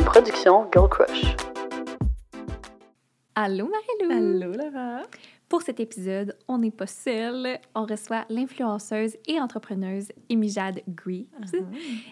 une production Girl Crush. Allô Marilou! Allô Laura! Pour cet épisode, on n'est pas seul. On reçoit l'influenceuse et entrepreneuse Emijade Greaves.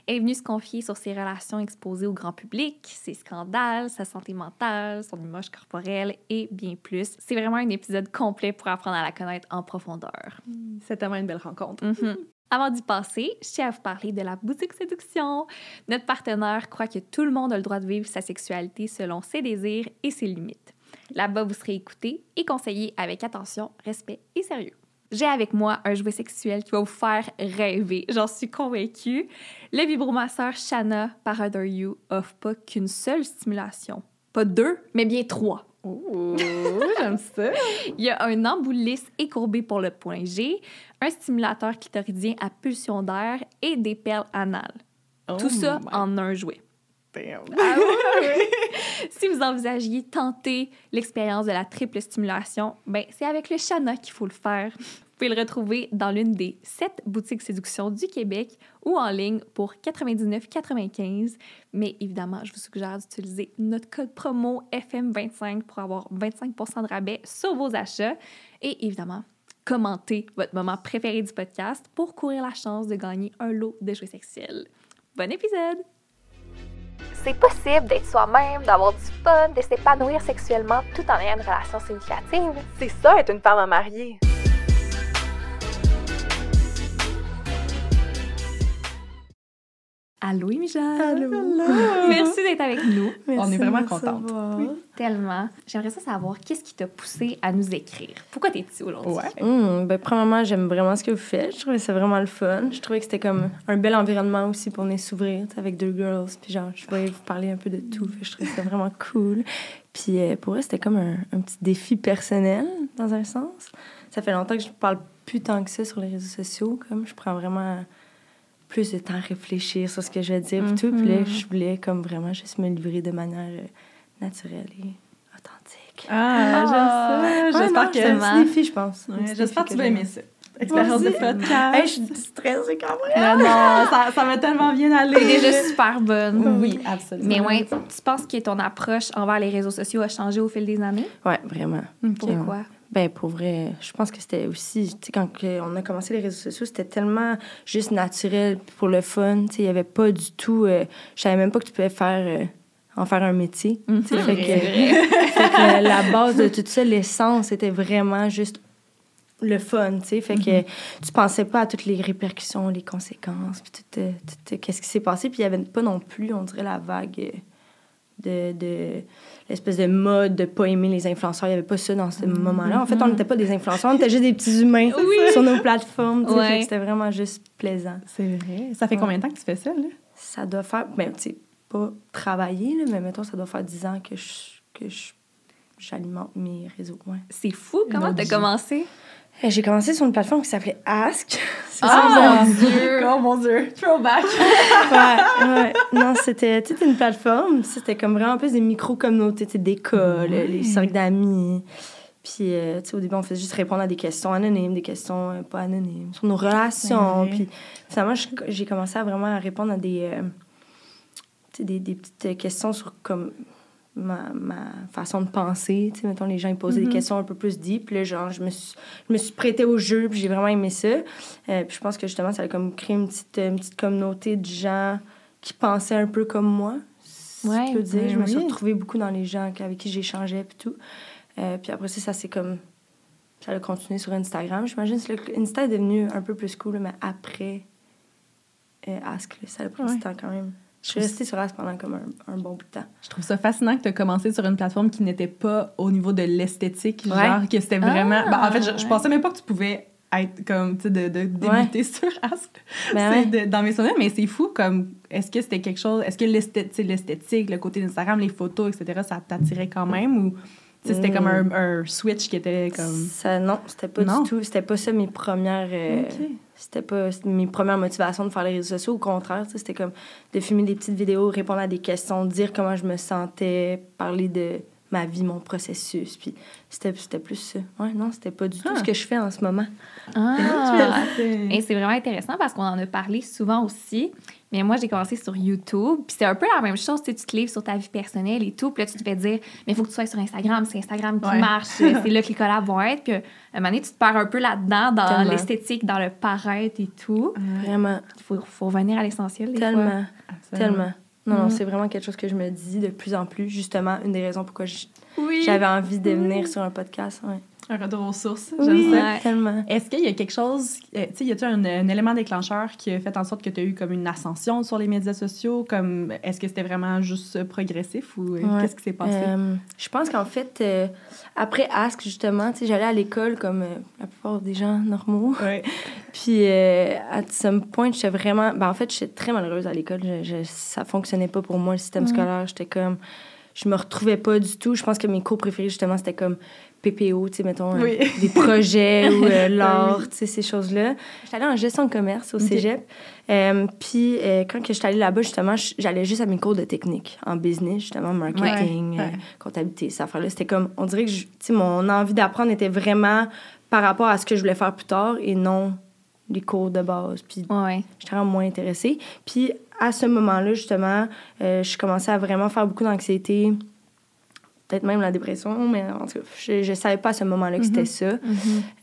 Elle est venue se confier sur ses relations exposées au grand public, ses scandales, sa santé mentale, son image corporelle et bien plus. C'est vraiment un épisode complet pour apprendre à la connaître en profondeur. C'est tellement une belle rencontre. Mhm. Avant d'y passer, je tiens à vous parler de la boutique séduction. Notre partenaire croit que tout le monde a le droit de vivre sa sexualité selon ses désirs et ses limites. Là-bas, vous serez écouté et conseillé avec attention, respect et sérieux. J'ai avec moi un jouet sexuel qui va vous faire rêver, j'en suis convaincue. Le vibromasseur Shanna par Other You offre pas qu'une seule stimulation. Pas deux, mais bien trois. Oh, j'aime ça! Il y a un embout lisse et courbé pour le point G, un stimulateur clitoridien à pulsion d'air et des perles anales. Tout Oh ça my en un jouet. damn. Ah oui? si vous envisagiez tenter l'expérience de la triple stimulation, ben c'est avec le Chana qu'il faut le faire. Vous pouvez le retrouver dans l'une des sept boutiques séduction du Québec ou en ligne pour 99,95. Mais évidemment, je vous suggère d'utiliser notre code promo FM25 pour avoir 25% de rabais sur vos achats. Et évidemment, commentez votre moment préféré du podcast pour courir la chance de gagner un lot de jouets sexuels. Bon épisode! C'est possible d'être soi-même, d'avoir du fun, de s'épanouir sexuellement tout en ayant une relation significative. C'est ça, être une femme à marier. Allô, Emijade! Allô! Merci d'être avec nous. On est vraiment contente. Tellement. J'aimerais ça savoir qu'est-ce qui t'a poussé à nous écrire? Pourquoi t'es ici aujourd'hui? Ouais. Hum, ben, premièrement, j'aime vraiment ce que vous faites. Je trouvais ça vraiment le fun. Je trouvais que c'était comme un bel environnement aussi pour venir s'ouvrir avec deux girls. Puis genre, je voulais vous parler un peu de tout. Je trouvais ça vraiment cool. Puis euh, pour eux, c'était comme un, un petit défi personnel, dans un sens. Ça fait longtemps que je parle plus tant que ça sur les réseaux sociaux. Comme je prends vraiment plus de temps à réfléchir sur ce que je vais dire. puis tout. Puis là, je voulais comme vraiment juste me livrer de manière euh, naturelle et authentique. Ah, j'aime ça! Ouais, non, J'espère c'est un que... défi, je pense. Ouais, J'espère que tu vas aimer ça. Expérience de podcast. Hey, je suis stressée quand même. Non, non, ça, ça va tellement bien aller. T'es déjà super bonne. Oui, absolument. Mais ouais, tu penses que ton approche envers les réseaux sociaux a changé au fil des années? Ouais, vraiment. Pourquoi? Ben, pour vrai, je pense que c'était aussi, tu sais, quand on a commencé les réseaux sociaux, c'était tellement juste naturel pour le fun. Tu sais, il n'y avait pas du tout. euh, je savais même pas que tu pouvais faire. euh, en faire un métier. Tu sais, fait, que, fait que la base de tout ça, l'essence, c'était vraiment juste le fun, tu sais. Fait que tu pensais pas à toutes les répercussions, les conséquences, puis tout, euh, tout, euh, qu'est-ce qui s'est passé. Puis il y avait pas non plus, on dirait, la vague euh, de... de l'espèce de mode de pas aimer les influenceurs. Il y avait pas ça dans ce moment-là. En fait, on n'était pas des influenceurs, on était juste des petits humains sur nos plateformes. tu. Ouais. C'était vraiment juste plaisant. C'est vrai. Ça fait combien de temps que tu fais ça, là? Ça doit faire... Ben, tu sais, pas travailler, là, mais mettons, ça doit faire 10 ans que je... Que je J'alimente mes réseaux. Ouais. C'est fou. Comment t'as OG. commencé? J'ai commencé sur une plateforme qui s'appelait Ask. C'est Ah, mon Dieu! Oh mon Dieu! Throwback! ouais, ouais. Non, c'était toute une plateforme. C'était comme vraiment plus des micro-communautés, d'école, les cercles d'amis. Puis, euh, tu sais, au début, on faisait juste répondre à des questions anonymes, des questions euh, pas anonymes, sur nos relations. Ouais. Puis, finalement, j'ai commencé à vraiment à répondre à des, euh, des petites questions sur comme ma, ma façon de penser. Tu sais, mettons, les gens ils posaient des questions un peu plus deep. Puis là, genre, je me suis, je me suis prêtée au jeu, puis j'ai vraiment aimé ça. Euh, puis je pense que justement, ça a comme créé une petite, une petite communauté de gens qui pensaient un peu comme moi. si Ouais, je peux dire. je me suis retrouvée beaucoup dans les gens avec qui j'échangeais, puis tout. Euh, puis après ça, ça c'est comme. Ça a continué sur Instagram. J'imagine que le- Insta est devenu un peu plus cool, mais après euh, Ask, ça a pris Ouais. du temps quand même. Je suis restée sur Ask pendant comme un, un bon bout de temps. Je trouve ça fascinant que tu as commencé sur une plateforme qui n'était pas au niveau de l'esthétique, Ouais. genre que c'était vraiment... Ah, Ben, en fait, je, je ouais. pensais même pas que tu pouvais être comme, tu sais, de, de débuter sur Ask. Ben de- dans mes souvenirs, mais c'est fou, comme, est-ce que c'était quelque chose, est-ce que l'esthétique, le côté d'Instagram, les photos, etc., ça t'attirait quand même ou c'était Mm. comme un, un switch qui était comme... Ça, non, c'était pas Non. du tout. C'était pas ça mes premières. euh. C'était pas mes premières motivations de faire les réseaux sociaux. Au contraire, c'était comme de filmer des petites vidéos, répondre à des questions, dire comment je me sentais, parler de ma vie, mon processus. Puis c'était c'était plus ça. Ouais, non, c'était pas du tout Ah. ce que je fais en ce moment. Ah! Et c'est vraiment intéressant parce qu'on en a parlé souvent aussi. Mais moi, j'ai commencé sur YouTube. Puis c'est un peu la même chose. Tu sais, tu te livres sur ta vie personnelle et tout. Puis là, tu te fais dire, mais il faut que tu sois sur Instagram. C'est Instagram qui Ouais. marche. c'est là que les collabs vont être. Puis à un moment donné, tu te perds un peu là-dedans, dans l'esthétique, dans le paraître et tout. Vraiment, Il faut, faut revenir à l'essentiel. fois. tellement, tellement. Non, non, Mhm. c'est vraiment quelque chose que je me dis de plus en plus. Justement, une des raisons pourquoi Oui. j'avais envie de venir sur un podcast. Ouais. Un retour aux sources. J'aime Oui, ça. Ouais. tellement. Est-ce qu'il y a quelque chose, euh, tu sais, y a-t-il un, un élément déclencheur qui a fait en sorte que tu as eu comme une ascension sur les médias sociaux? Comme, est-ce que c'était vraiment juste progressif ou euh, Ouais. qu'est-ce qui s'est passé? Euh, je pense qu'en fait, euh, après Ask, justement, tu sais, j'allais à l'école comme euh, la plupart des gens normaux. Ouais. Puis, euh, à some point, j'étais vraiment... Ben, en fait, j'étais très malheureuse à l'école. Je, je- ça fonctionnait pas pour moi, le système scolaire. J'étais comme... Je me retrouvais pas du tout. Je pense que mes cours préférés, justement, c'était comme PPO, tu sais, mettons, euh, des projets ou euh, Oui. l'art, tu sais, ces choses-là. J'étais allée en gestion de commerce au cégep. Euh, puis, euh, quand que j'étais allée là-bas, justement, j'allais juste à mes cours de technique, en business, justement, marketing, Ouais, ouais. comptabilité, ces affaires-là. C'était comme... On dirait que, je- tu sais, mon envie d'apprendre était vraiment par rapport à ce que je voulais faire plus tard et non les cours de base. Puis Ouais. j'étais vraiment moins intéressée. Puis à ce moment-là, justement, je commençais à vraiment faire beaucoup d'anxiété, peut-être même la dépression, mais en tout cas, je ne savais pas à ce moment-là que c'était ça. Mhm.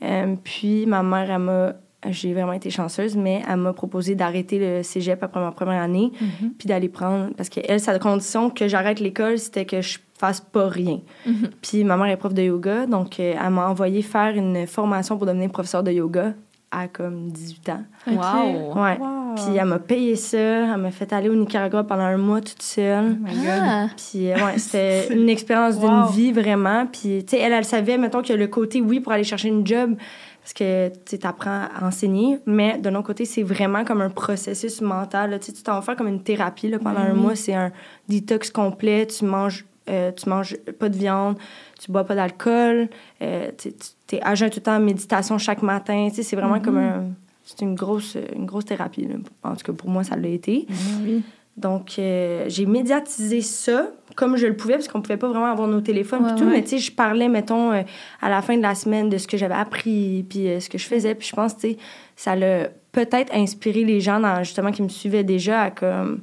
Euh, puis ma mère, elle m'a... J'ai vraiment été chanceuse, mais elle m'a proposé d'arrêter le cégep après ma première année, Mhm. puis d'aller prendre... Parce qu'elle, sa condition que j'arrête l'école, c'était que je fasse pas rien. Mhm. Puis ma mère est prof de yoga, donc euh, elle m'a envoyé faire une formation pour devenir professeur de yoga à comme 18 ans. Wow. Ouais. Wow. Puis elle m'a payé ça, elle m'a fait aller au Nicaragua pendant un mois toute seule. Oh my God. Ah. Puis euh, ouais, c'était une expérience d'une Wow. vie vraiment. Puis tu sais, elle, elle savait, mettons, que le côté, oui, pour aller chercher une job, parce que tu apprends à enseigner, mais de l'autre côté, c'est vraiment comme un processus mental. là. Tu t'en vas faire comme une thérapie là, pendant un oui. mois. C'est un détox complet. Tu manges, euh, tu manges pas de viande, tu bois pas d'alcool, euh, tu es à jeun tout le temps en méditation chaque matin. C'est vraiment comme un. C'est une grosse, une grosse thérapie. là. En tout cas, pour moi, ça l'a été. Oui. Donc, euh, j'ai médiatisé ça comme je le pouvais, parce qu'on pouvait pas vraiment avoir nos téléphones Ouais, et tout. ouais. Mais tu sais, je parlais, mettons, euh, à la fin de la semaine de ce que j'avais appris, puis euh, ce que je faisais. Puis je pense, tu sais, ça l'a peut-être inspiré les gens, dans, justement, qui me suivaient déjà à comme...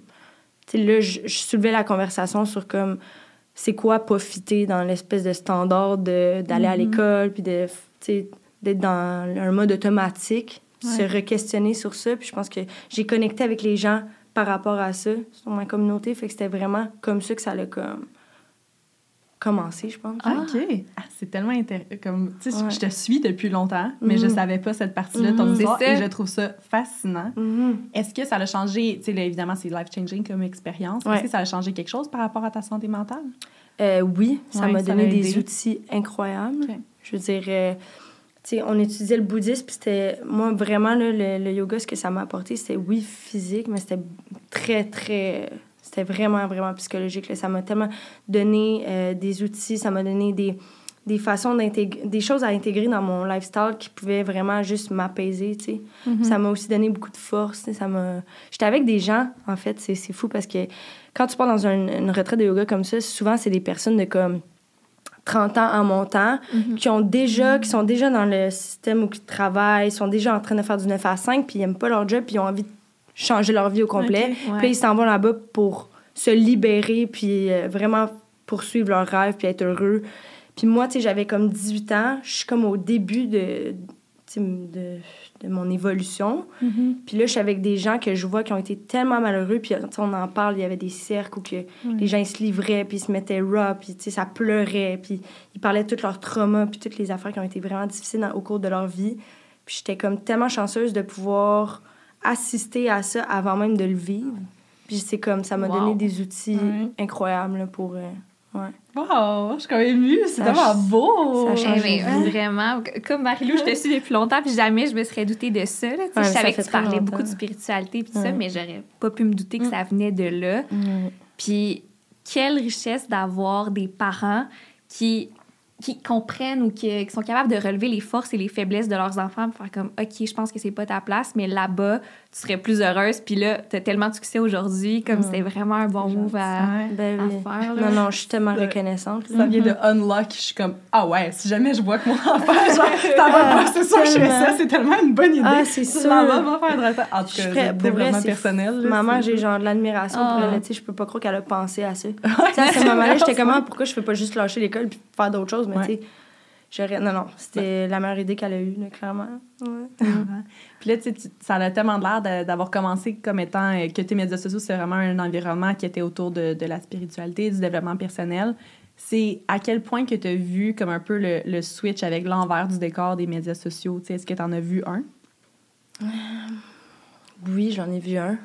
Tu sais, là, je soulevais la conversation sur comme... C'est quoi profiter dans l'espèce de standard de- d'aller à l'école, puis de, d'être dans un mode automatique, se re-questionner sur ça. Puis je pense que j'ai connecté avec les gens par rapport à ça, sur ma communauté. Fait que c'était vraiment comme ça que ça a comme commencé, je pense. Ah, OK. Ah, c'est tellement intéressant. Comme, tu sais, Ouais. je te suis depuis longtemps, mais je Mhm. savais pas cette partie-là de ton Mhm. histoire et je trouve ça fascinant. Mhm. Est-ce que ça a changé, tu sais, évidemment, c'est life-changing comme expérience. Ouais. Est-ce que ça a changé quelque chose par rapport à ta santé mentale? Euh, oui, ça Ouais, m'a donné des outils incroyables. Je veux dire, euh, tu sais, on étudiait le bouddhisme, puis c'était, moi, vraiment, là, le, le yoga, ce que ça m'a apporté, c'était, oui, physique, mais c'était très, très, c'était vraiment, vraiment psychologique. là. Ça m'a tellement donné euh, des outils, ça m'a donné des, des façons d'intégrer, des choses à intégrer dans mon lifestyle qui pouvaient vraiment juste m'apaiser, tu sais. Ça m'a aussi donné beaucoup de force, ça m'a... J'étais avec des gens, en fait, c'est, c'est fou parce que quand tu pars dans un- une retraite de yoga comme ça, souvent, c'est des personnes de comme 30 ans en montant, qui ont déjà, qui sont déjà dans le système où ils travaillent, sont déjà en train de faire du 9 à 5, puis ils n'aiment pas leur job, puis ils ont envie de changer leur vie au complet. Puis ils s'en vont là-bas pour se libérer, puis euh, vraiment poursuivre leur rêve, puis être heureux. Puis moi, tu sais, j'avais comme 18 ans, je suis comme au début de, de, de mon évolution. Mm-hmm. Puis là, je suis avec des gens que je vois qui ont été tellement malheureux. Puis on en parle, il y avait des cercles où que les gens ils se livraient, puis ils se mettaient raw, puis tu sais, ça pleurait. Puis ils parlaient de tous leurs traumas, puis toutes les affaires qui ont été vraiment difficiles dans- au cours de leur vie. Puis j'étais comme tellement chanceuse de pouvoir assister à ça avant même de le vivre. Puis c'est comme, ça m'a Wow. donné des outils Ouais. incroyables là, pour... euh, ouais. Wow, je suis quand même émue. C'est tellement beau. ça Eh vie. vraiment. Comme Marie-Lou, je te suis depuis longtemps, puis jamais je me serais doutée de ça. Là. Ouais, je savais que tu parlais longtemps. beaucoup de spiritualité, puis tout ça, Ouais. mais j'aurais pas pu me douter que ça venait de là. Puis quelle richesse d'avoir des parents qui, qui comprennent ou qui, qui sont capables de relever les forces et les faiblesses de leurs enfants pour faire comme OK, je pense que c'est pas ta place, mais là-bas, tu serais plus heureuse. Puis là, tu as tellement de succès aujourd'hui, comme Mm. c'était vraiment un bon move à. Ben à oui. faire. là. Non, non, je suis tellement Ouais. reconnaissante. Ça vient de unlock. Je suis comme, ah ouais, si jamais je vois que mon enfant, genre, ça va pas, c'est sûr que je fais ça, c'est tellement une bonne idée. Ah, c'est Tu sûr. m'en vas, va faire de la- En tout cas, prête- vrai, développement personnel. là, Ma mère, c'est- j'ai genre de l'admiration Ah. pour elle. Tu sais, je peux pas croire qu'elle a pensé à ça. Tu Ouais, sais, à ce moment-là, j'étais c'est comme, vrai. ah, pourquoi je fais pas juste lâcher l'école puis faire d'autres choses? Mais Ouais. tu sais, j'aurais. Non, non, c'était la meilleure idée qu'elle a eue, là, clairement. Ouais. Puis là, tu ça a tellement l'air d'avoir commencé comme étant euh, que tes médias sociaux, c'est vraiment un environnement qui était autour de, de la spiritualité, du développement personnel. C'est à quel point que tu as vu comme un peu le, le switch avec l'envers du décor des médias sociaux? Tu sais, Est-ce que tu en as vu un? Oui, j'en ai vu un.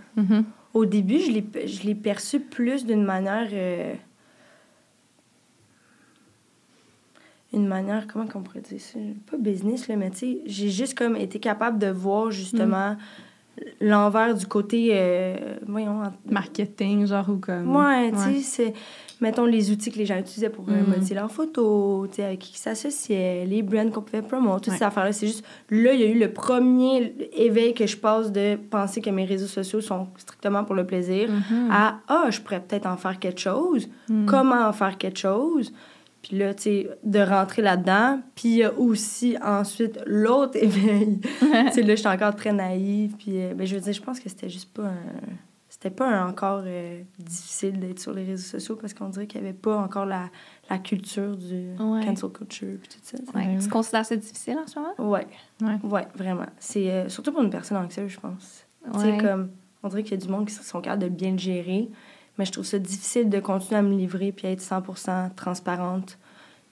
Au début, je l'ai, je l'ai perçu plus d'une manière. euh, Une manière, comment qu'on pourrait dire ça? Pas business, là, mais tu sais, j'ai juste comme été capable de voir justement l'envers du côté. euh, voyons, en- Marketing, genre, ou comme... Ouais, tu sais, c'est. Mettons les outils que les gens utilisaient pour euh, Mhm. modifier leurs photos, tu sais, avec qui ils s'associaient, les brands qu'on pouvait promouvoir, toutes Ouais. ces affaires-là. C'est juste, là, il y a eu le premier éveil que je passe de penser que mes réseaux sociaux sont strictement pour le plaisir Mhm. à, ah, je pourrais peut-être en faire quelque chose. Mm. Comment en faire quelque chose? Puis là, tu sais, de rentrer là-dedans. Puis il y a aussi ensuite l'autre éveil. tu sais, là, j'étais encore très naïve. Puis, euh, ben, je veux dire, je pense que c'était juste pas un. C'était pas un- encore euh, difficile d'être sur les réseaux sociaux parce qu'on dirait qu'il y avait pas encore la, la culture du Ouais. cancel culture puis tout ça. tu considères ça difficile en ce moment? Ouais. Ouais. Ouais, vraiment. C'est euh, surtout pour une personne anxieuse, je pense. Tu sais, comme, on dirait qu'il y a du monde qui sont capables de bien le gérer, mais je trouve ça difficile de continuer à me livrer puis être 100% transparente,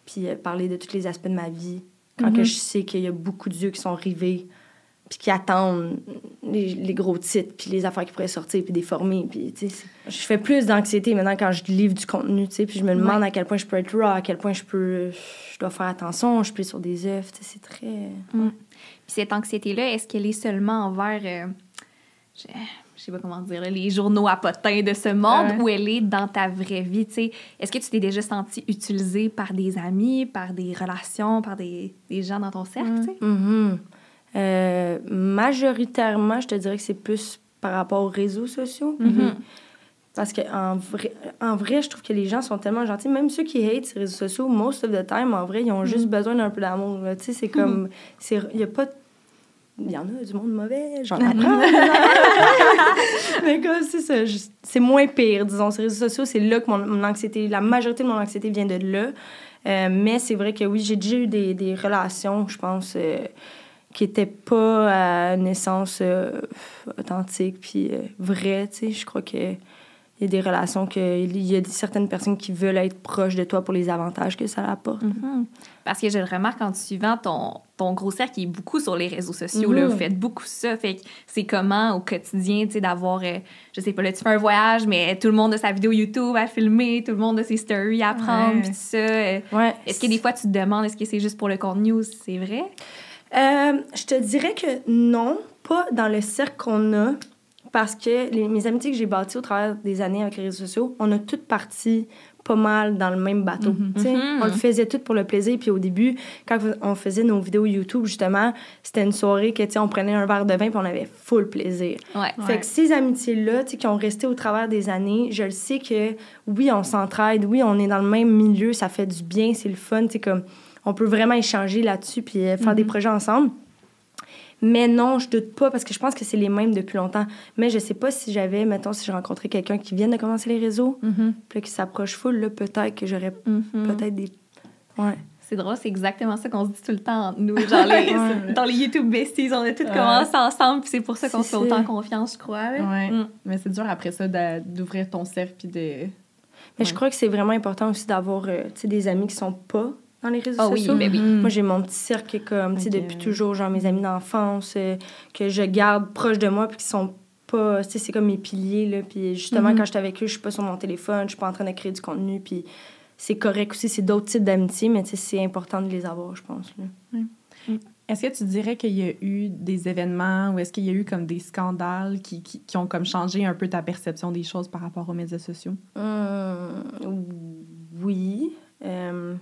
puis euh, parler de tous les aspects de ma vie, quand que Mhm. je sais qu'il y a beaucoup d'yeux qui sont rivés, puis qui attendent les, les gros titres, puis les affaires qui pourraient sortir, puis déformer, puis tu sais, c'est- je fais plus d'anxiété maintenant quand je livre du contenu, tu sais, puis je me demande à quel point je peux être raw, à quel point je peux, je dois faire attention, je être sur des œufs, tu sais, c'est très... Puis cette anxiété-là, est-ce qu'elle est seulement envers, euh, je, je sais pas comment dire, là, les journaux à potins de ce monde, Ouais. ou elle est dans ta vraie vie? tu sais? Est-ce que tu t'es déjà senti utilisée par des amis, par des relations, par des, des gens dans ton cercle? tu sais? Mhm. Euh, majoritairement, je te dirais que c'est plus par rapport aux réseaux sociaux. Mhm. Parce qu'en vrai, en vrai, je trouve que les gens sont tellement gentils. Même ceux qui hate ces réseaux sociaux, most of the time, en vrai, ils ont juste besoin d'un peu d'amour. Tu sais, c'est comme... Il y a pas... Il y en a du monde mauvais, j'en apprends. Mais comme c'est ça, c'est moins pire, disons. Ces réseaux sociaux, c'est là que mon, mon anxiété, la majorité de mon anxiété vient de là. Euh, mais c'est vrai que oui, j'ai déjà eu des, des relations, je pense, euh, qui n'étaient pas à naissance euh, authentique puis euh, vraies, tu sais. Je crois que il y a des relations que il y a certaines personnes qui veulent être proches de toi pour les avantages que ça apporte. Mhm. Parce que je le remarque en te suivant, ton, ton gros cercle est beaucoup sur les réseaux sociaux. là. Mhm. Vous faites beaucoup ça. Fait que c'est comment au quotidien, tu sais, d'avoir, euh, je sais pas, là, tu fais un voyage, mais tout le monde a sa vidéo YouTube à filmer, tout le monde a ses stories à prendre, puis tout ça. Euh, Ouais. Est-ce que des fois, tu te demandes, est-ce que c'est juste pour le contenu ou c'est vrai? Euh, je te dirais que non, pas dans le cercle qu'on a, parce que les- mes amitiés que j'ai bâties au travers des années avec les réseaux sociaux, on a toutes parti pas mal dans le même bateau. sais. Mhm. On le faisait tout pour le plaisir. Puis au début, quand on faisait nos vidéos YouTube, justement, c'était une soirée que, on prenait un verre de vin puis on avait full plaisir. Ouais. Fait que ces amitiés-là, qui ont resté au travers des années, je le sais que oui, on s'entraide, oui, on est dans le même milieu, ça fait du bien, c'est le fun, tu comme on peut vraiment échanger là-dessus puis euh, faire des projets ensemble. Mais non, je doute pas parce que je pense que c'est les mêmes depuis longtemps. Mais je sais pas si j'avais, mettons, si j'ai rencontré quelqu'un qui vient de commencer les réseaux, Mhm. puis là, qui s'approche full, là, peut-être que j'aurais Mhm. peut-être des. Ouais. C'est drôle, c'est exactement ça qu'on se dit tout le temps entre nous. Genre, les- Ouais. dans les YouTube besties, on a tous Ouais. commencé ensemble, puis c'est pour ça qu'on se fait autant confiance, je crois. Ouais. Mm. Mais c'est dur après ça de- d'ouvrir ton cercle puis de. Mais je crois que c'est vraiment important aussi d'avoir, euh, tu sais, des amis qui sont pas dans les réseaux Ah oui, sociaux? oui. Moi, j'ai mon petit cercle comme, tu sais, Ok. depuis toujours, genre mes amis d'enfance, euh, que je garde proches de moi, puis qui sont pas, tu sais, c'est comme mes piliers, là. Puis justement, Mhm. quand je suis avec eux, je suis pas sur mon téléphone, je suis pas en train de créer du contenu, puis c'est correct aussi, c'est d'autres types d'amitié, mais tu sais, c'est important de les avoir, je pense, là. Est-ce que tu dirais qu'il y a eu des événements ou est-ce qu'il y a eu comme des scandales qui, qui, qui ont comme changé un peu ta perception des choses par rapport aux médias sociaux? Hum, oui. Euh,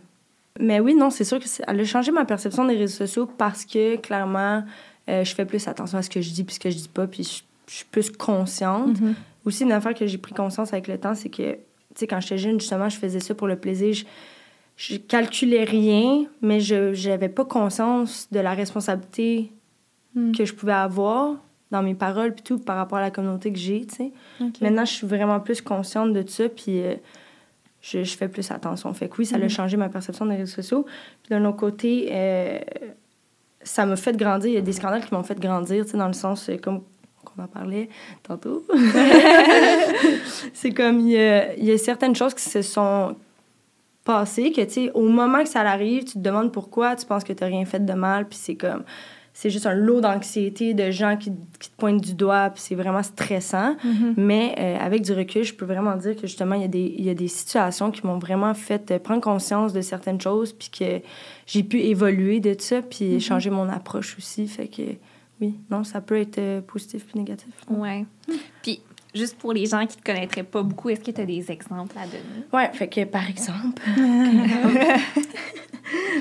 mais oui, non, c'est sûr que elle a changé ma perception des réseaux sociaux parce que, clairement, euh, je fais plus attention à ce que je dis puis ce que je dis pas. Puis je- je suis plus consciente. Mhm. Aussi, une affaire que j'ai pris conscience avec le temps, c'est que, tu sais, quand j'étais jeune, justement, je faisais ça pour le plaisir. Je, je calculais rien, mais je n'avais pas conscience de la responsabilité Mm. que je pouvais avoir dans mes paroles puis tout par rapport à la communauté que j'ai, tu sais. Maintenant, je suis vraiment plus consciente de ça, puis euh, je, je fais plus attention. Fait que oui, ça Mhm. a changé ma perception des réseaux sociaux. Puis d'un autre côté, euh, ça m'a fait grandir. Il y a des scandales qui m'ont fait grandir, tu sais, dans le sens, euh, comme qu'on en parlait tantôt. c'est comme, il y, a, il y a certaines choses qui se sont passées, que, tu sais, au moment que ça arrive, tu te demandes pourquoi, tu penses que tu n'as rien fait de mal, puis c'est comme... C'est juste un lot d'anxiété, de gens qui, qui te pointent du doigt, puis c'est vraiment stressant. Mhm. Mais euh, avec du recul, je peux vraiment dire que justement, il y a des, il y a des situations qui m'ont vraiment fait euh, prendre conscience de certaines choses, puis que j'ai pu évoluer de ça, puis changer mon approche aussi. Fait que oui, non, ça peut être euh, positif puis négatif. Ouais. Puis, juste pour les gens qui te connaîtraient pas beaucoup, est-ce que tu as des exemples à donner? Ouais, fait que par exemple.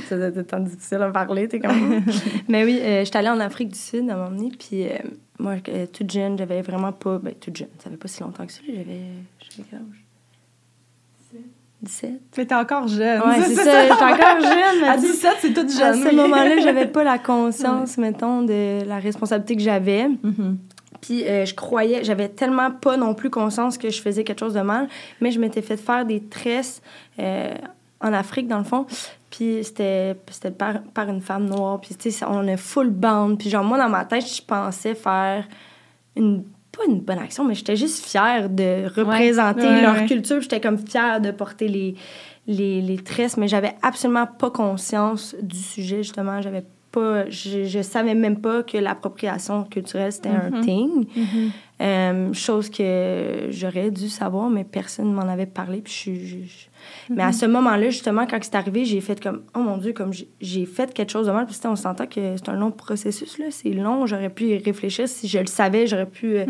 ça doit être tant difficile à parler, t'es comme. Mais oui, euh, j'étais allée en Afrique du Sud à un moment donné, puis euh, moi, euh, toute jeune, j'avais vraiment pas. Ben, toute jeune, ça fait pas si longtemps que ça, j'avais. J'avais quel âge? 17. Mais t'es encore jeune. Ouais, c'est ça, j'étais encore jeune, mais À tu sais, 17, c'est toute à jeune. ce oui. moment-là, j'avais pas la conscience, mettons, de la responsabilité que j'avais. Mhm. Puis euh, je croyais, j'avais tellement pas non plus conscience que je faisais quelque chose de mal, mais je m'étais fait faire des tresses euh, en Afrique, dans le fond. Puis c'était c'était par, par une femme noire. Puis tu sais, on est full band. Puis genre, moi, dans ma tête, je pensais faire une pas une bonne action, mais j'étais juste fière de représenter Ouais, leur ouais. culture. J'étais comme fière de porter les, les, les tresses, mais j'avais absolument pas conscience du sujet, justement. J'avais pas... Je, je savais même pas que l'appropriation culturelle, c'était un thing. Euh, chose que j'aurais dû savoir, mais personne ne m'en avait parlé. Puis je, Mais à ce moment-là, justement, quand c'est arrivé, j'ai fait comme, oh mon Dieu, comme j'ai- fait quelque chose de mal. Puis on s'entend que c'est un long processus, là. C'est long, j'aurais pu y réfléchir. Si je le savais, j'aurais pu. euh,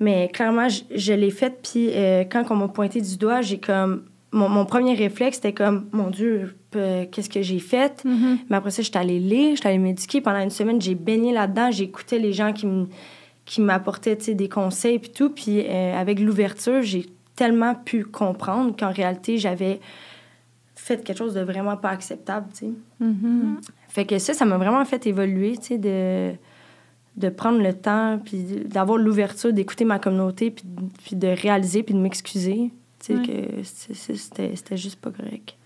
Mais clairement, je, je l'ai fait. Puis euh, quand on m'a pointé du doigt, j'ai comme. Mon, mon premier réflexe, c'était comme, mon Dieu, euh, qu'est-ce que j'ai fait? Mais après ça, j'étais allée lire, j'étais allée m'éduquer. Pendant une semaine, j'ai baigné là-dedans. J'écoutais les gens qui me qui m'apportaient des conseils puis tout. Puis euh, avec l'ouverture, j'ai tellement pu comprendre qu'en réalité, j'avais fait quelque chose de vraiment pas acceptable, tu sais. Mhm. Fait que ça, ça m'a vraiment fait évoluer, tu sais, de, de prendre le temps, puis d'avoir l'ouverture d'écouter ma communauté, puis, puis de réaliser, puis de m'excuser, tu sais, Ouais. que c'était juste pas correct.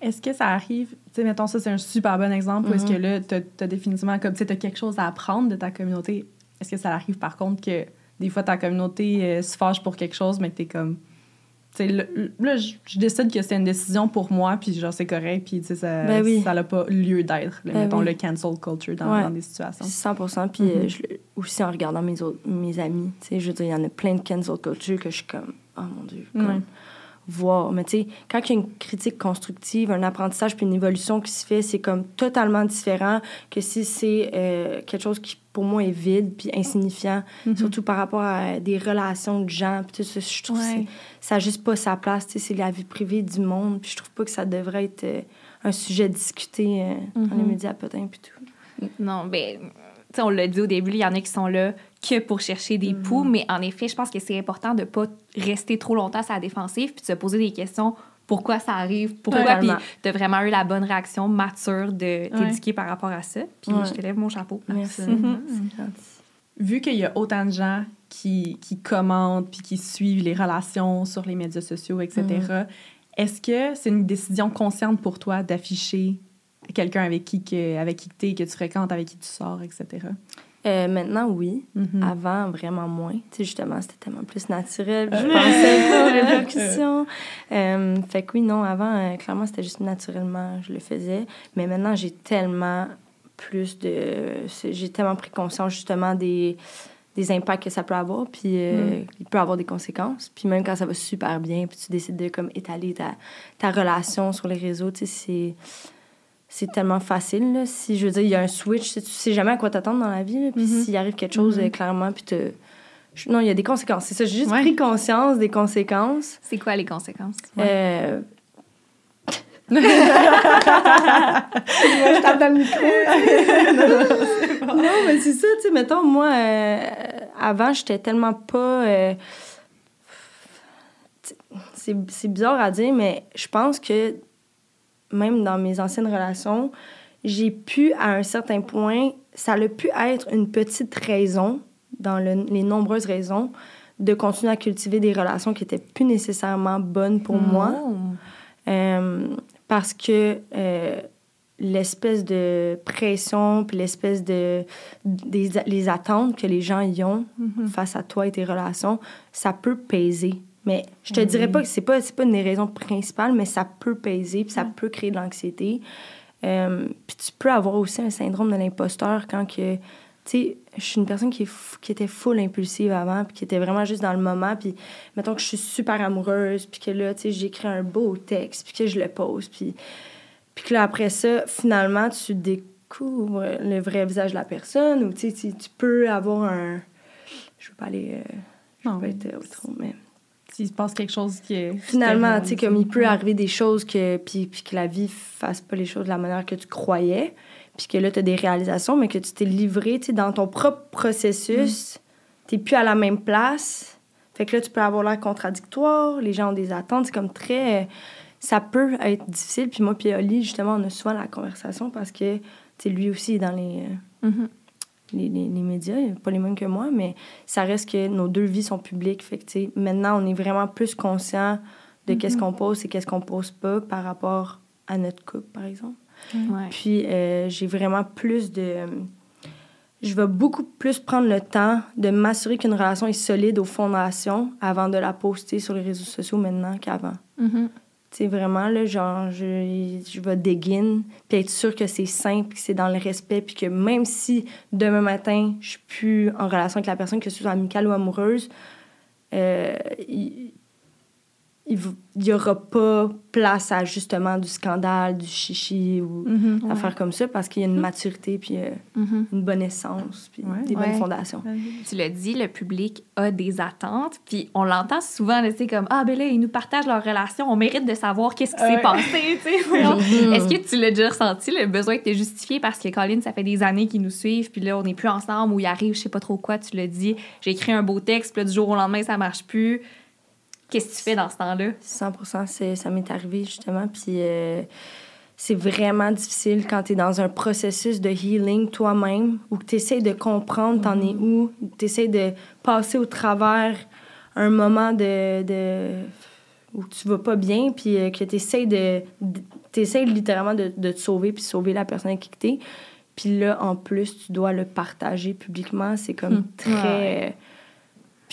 Est-ce que ça arrive, tu sais, mettons, ça, c'est un super bon exemple, où est-ce que Mhm. là, t'as as définitivement, comme, tu sais, quelque chose à apprendre de ta communauté. Est-ce que ça arrive, par contre, que des fois, ta communauté euh, se fâche pour quelque chose, mais que t'es comme, tu sais, là, là, je décide que c'est une décision pour moi, puis genre, c'est correct, puis tu sais, ça Ben oui. n'a pas lieu d'être, Ben mettons, oui. le cancel culture dans, Ouais. dans des situations. 100 Puis je le- aussi en regardant mes, autres, mes amis, tu sais, je veux dire, il y en a plein de cancel culture que je suis comme, oh mon Dieu, comme, Ouais. Voir. Mais tu sais, quand il y a une critique constructive, un apprentissage puis une évolution qui se fait, c'est comme totalement différent que si c'est euh, quelque chose qui, pour moi, est vide puis insignifiant, Mhm. surtout par rapport à des relations de gens. Puis tout ça, je trouve que Ouais. ça n'a juste pas sa place. Tu sais, c'est la vie privée du monde. Puis je trouve pas que ça devrait être euh, un sujet discuté euh, dans les Mhm. médias potins puis tout. Non, ben, tu sais, on l'a dit au début, il y en a qui sont là que pour chercher des poux, mais en effet, je pense que c'est important de pas rester trop longtemps sur la défensive puis de se poser des questions. Pourquoi ça arrive? Pourquoi? Puis de vraiment eu la bonne réaction mature de t'éduquer par rapport à ça. Puis Ouais. je te lève mon chapeau. Merci. Mhm. C'est gentil. Vu qu'il y a autant de gens qui, qui commentent puis qui suivent les relations sur les médias sociaux, etc., Mhm. est-ce que c'est une décision consciente pour toi d'afficher quelqu'un avec qui, que, avec qui t'es, que tu fréquentes, avec qui tu sors, etc.? Euh, maintenant, oui. Mhm. Avant, vraiment moins. Tu sais, justement, c'était tellement plus naturel. Je pensais pas aux répercussions. Euh, fait que oui, non, avant, euh, clairement, c'était juste naturellement, je le faisais. Mais maintenant, j'ai tellement plus de... J'ai tellement pris conscience, justement, des, des impacts que ça peut avoir. Puis euh, il peut avoir des conséquences. Puis même quand ça va super bien, puis tu décides de, comme, étaler ta, ta relation sur les réseaux, tu sais, c'est... C'est tellement facile, là. Si, je veux dire, il y a un switch, tu sais jamais à quoi t'attendre dans la vie, là. Puis Mhm. s'il arrive quelque chose, euh, clairement, puis te... je- Non, il y a des conséquences. C'est ça, j'ai juste Ouais. pris conscience des conséquences. C'est quoi les conséquences? Euh, je tape dans le micro. non, mais c'est ça, tu sais, mettons, moi, euh, avant, j'étais tellement pas. euh, c'est bizarre à dire, mais je pense que même dans mes anciennes relations, j'ai pu, à un certain point, ça a pu être une petite raison, dans le- les nombreuses raisons, de continuer à cultiver des relations qui étaient plus nécessairement bonnes pour moi. Euh, parce que euh, l'espèce de pression, puis l'espèce de... Des, les attentes que les gens y ont face à toi et tes relations, ça peut peser. Mais je te dirais pas que c'est pas, pas une des raisons principales, mais ça peut peser, puis ça peut créer de l'anxiété. Euh, puis tu peux avoir aussi un syndrome de l'imposteur quand que... Tu sais, je suis une personne qui, est qui était full impulsive avant, puis qui était vraiment juste dans le moment. Puis, mettons que je suis super amoureuse, puis que là, tu sais, j'écris un beau texte, puis que je le pose, puis, puis que là, après ça, finalement, tu découvres le vrai visage de la personne, ou tu sais, tu peux avoir un... Je veux pas aller... euh, je veux Non, pas être euh, trop, mais... S'il se passe quelque chose qui est. Finalement, tu sais, comme il peut arriver des choses que... Puis, puis que la vie fasse pas les choses de la manière que tu croyais, puis que là, tu as des réalisations, mais que tu t'es livré, tu sais, dans ton propre processus, t'es plus à la même place. Fait que là, tu peux avoir l'air contradictoire, les gens ont des attentes, c'est comme très... Ça peut être difficile. Puis moi, puis Oli, justement, on a souvent la conversation parce que, tu sais, lui aussi est dans les... euh, Mhm. Les, les, les médias, pas les mêmes que moi, mais ça reste que nos deux vies sont publiques. Fait que, maintenant, on est vraiment plus conscient de qu'est-ce qu'on pose et qu'est-ce qu'on pose pas par rapport à notre couple, par exemple. Ouais. Puis, euh, j'ai vraiment plus de... Je vais beaucoup plus prendre le temps de m'assurer qu'une relation est solide aux fondations avant de la poster sur les réseaux sociaux maintenant qu'avant. Mhm. Tu sais, vraiment, là, genre, je, je vais déguine, puis être sûre que c'est simple, que c'est dans le respect, puis que même si demain matin, je suis plus en relation avec la personne, que ce soit amicale ou amoureuse, euh, il v- il y aura pas place à justement du scandale, du chichi ou Mhm. affaires comme ça, parce qu'il y a une maturité, puis euh, Mhm. une bonne essence, puis Ouais. des bonnes fondations. Tu l'as dit, le public a des attentes, puis on l'entend souvent, tu sais, comme Ah, ben là, ils nous partagent leur relation, on mérite de savoir qu'est-ce qui s'est passé, tu sais. Mhm. Est-ce que tu l'as déjà ressenti, le besoin de te justifier parce que Colin, ça fait des années qu'ils nous suivent, puis là, on n'est plus ensemble, ou il arrive, je sais pas trop quoi, tu l'as dit, j'ai écrit un beau texte, puis là, du jour au lendemain, ça marche plus. Qu'est-ce que tu fais dans ce temps-là? 100 c'est- ça m'est arrivé justement. Puis euh, c'est vraiment difficile quand tu es dans un processus de healing toi-même ou que tu essaies de comprendre t'en es où, tu essaies de passer au travers un moment de, de où tu vas pas bien, puis euh, que tu essaies de, t'essaies littéralement de, de te sauver puis sauver la personne avec qui t'es. Puis là, en plus, tu dois le partager publiquement. C'est comme Hmm. très... euh,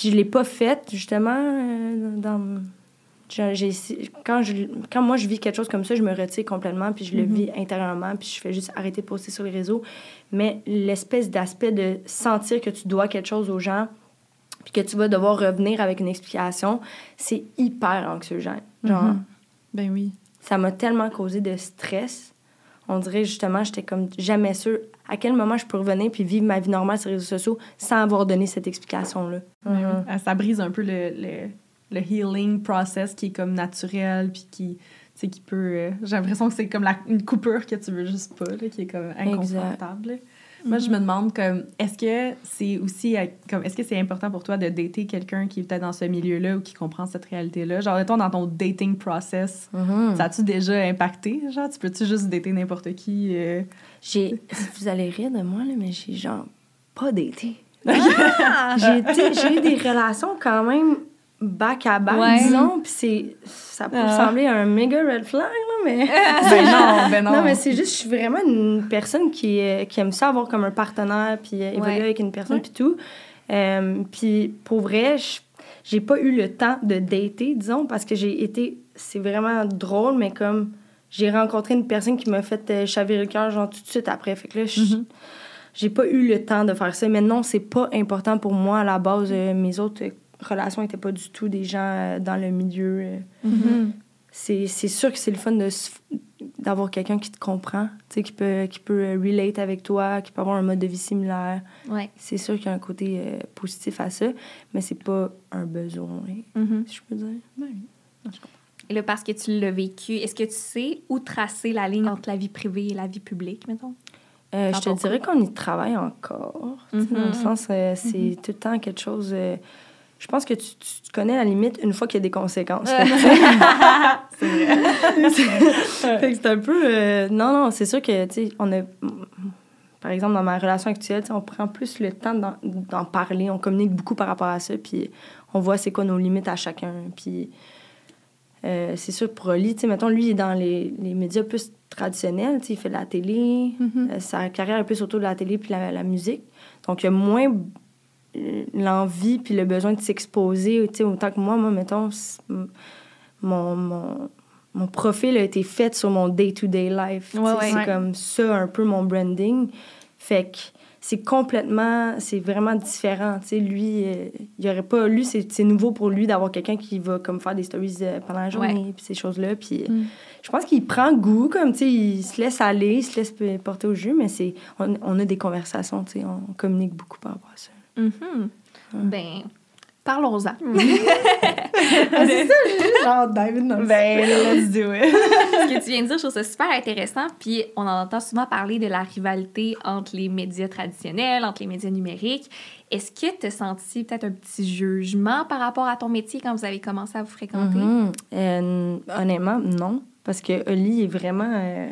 Puis je l'ai pas faite, justement, euh, dans... j'ai- quand, je, quand moi, je vis quelque chose comme ça, je me retire complètement, puis je le vis intérieurement, puis je fais juste arrêter de poster sur les réseaux. Mais l'espèce d'aspect de sentir que tu dois quelque chose aux gens, puis que tu vas devoir revenir avec une explication, c'est hyper anxiogène. Genre, Mhm. Ben oui. ça m'a tellement causé de stress. On dirait justement, j'étais comme jamais sûre à quel moment je peux revenir puis vivre ma vie normale sur les réseaux sociaux sans avoir donné cette explication-là. Mhm. Ah, Ça brise un peu le, le, le healing process qui est comme naturel, puis qui, qui peut... euh, J'ai l'impression que c'est comme la, une coupure que tu veux juste pas, là, qui est comme inconfortable. Moi, je me demande, comme, est-ce que c'est aussi, euh, comme, est-ce que c'est important pour toi de dater quelqu'un qui est peut-être dans ce milieu-là ou qui comprend cette réalité-là? Genre, mettons, dans ton dating process, Mhm. ça a-tu déjà impacté? Genre, tu peux-tu juste dater n'importe qui? euh? J'ai, vous allez rire de moi, là, mais j'ai genre pas daté. j'ai eu des relations quand même back à back, Ouais. disons, puis c'est, ça peut Ah. sembler un méga red flag, là, mais... ben non, ben non. Non, mais c'est juste, je suis vraiment une personne qui, euh, qui aime ça avoir comme un partenaire, puis euh, évoluer Ouais. avec une personne, puis tout. Euh, puis pour vrai, je- j'ai pas eu le temps de dater, disons, parce que j'ai été. C'est vraiment drôle, mais comme j'ai rencontré une personne qui m'a fait euh, chavirer le cœur, genre tout de suite après. Fait que là, je- Mhm. j'ai pas eu le temps de faire ça. Mais non, c'est pas important pour moi à la base. euh, mes autres relations étaient pas du tout des gens euh, dans le milieu. euh, Mhm. c'est c'est sûr que c'est le fun de d'avoir quelqu'un qui te comprend, tu sais, qui peut, qui peut euh, relate avec toi, qui peut avoir un mode de vie similaire. Ouais. C'est sûr qu'il y a un côté euh, positif à ça, mais c'est pas un besoin, Mhm. si je peux dire. Ben oui. Non, je comprends. Et là, parce que tu l'as vécu, est-ce que tu sais où tracer la ligne entre la vie privée et la vie publique, mettons? Euh, je te dirais qu'on y travaille encore. tu sais, Dans le Mhm. sens, euh, c'est tout le temps quelque chose. Je pense que tu, tu- tu connais la limite une fois qu'il y a des conséquences. Fait que c'est un peu. euh, non, non, c'est sûr que, tu sais, on a. Par exemple, dans ma relation actuelle, tu sais, on prend plus le temps d'en- parler. On communique beaucoup par rapport à ça. Puis on voit c'est quoi nos limites à chacun. Puis euh, c'est sûr, pour Oli, tu sais, mettons, lui, il est dans les, les médias plus traditionnels. Tu sais, il fait de la télé. Euh, sa carrière est plus autour de la télé puis la, la musique. Donc, il y a moins l'envie puis le besoin de s'exposer. Tu sais, autant que moi, moi, mettons, mon, mon, mon profil a été fait sur mon day-to-day life. Ouais, ouais. c'est Ouais. comme ça, un peu, mon branding. Fait que c'est complètement, c'est vraiment différent. Tu sais, lui, euh, il y aurait pas, lui, c'est nouveau pour lui d'avoir quelqu'un qui va comme faire des stories euh, pendant la journée, puis ces choses-là. Puis euh, Mm. je pense qu'il prend goût, comme, tu sais, il se laisse aller, il se laisse porter au jeu, mais c'est, on, on a des conversations, tu sais, on communique beaucoup par rapport à ça. Mhm. Ben, parlons-en. Genre, David, Ben, let's do it. Ce que tu viens de dire, je trouve ça super intéressant. Puis on en entend souvent parler de la rivalité entre les médias traditionnels, entre les médias numériques. Est-ce que tu as senti peut-être un petit jugement par rapport à ton métier quand vous avez commencé à vous fréquenter? Mhm. Euh, honnêtement, non. Parce que Oli est vraiment. euh,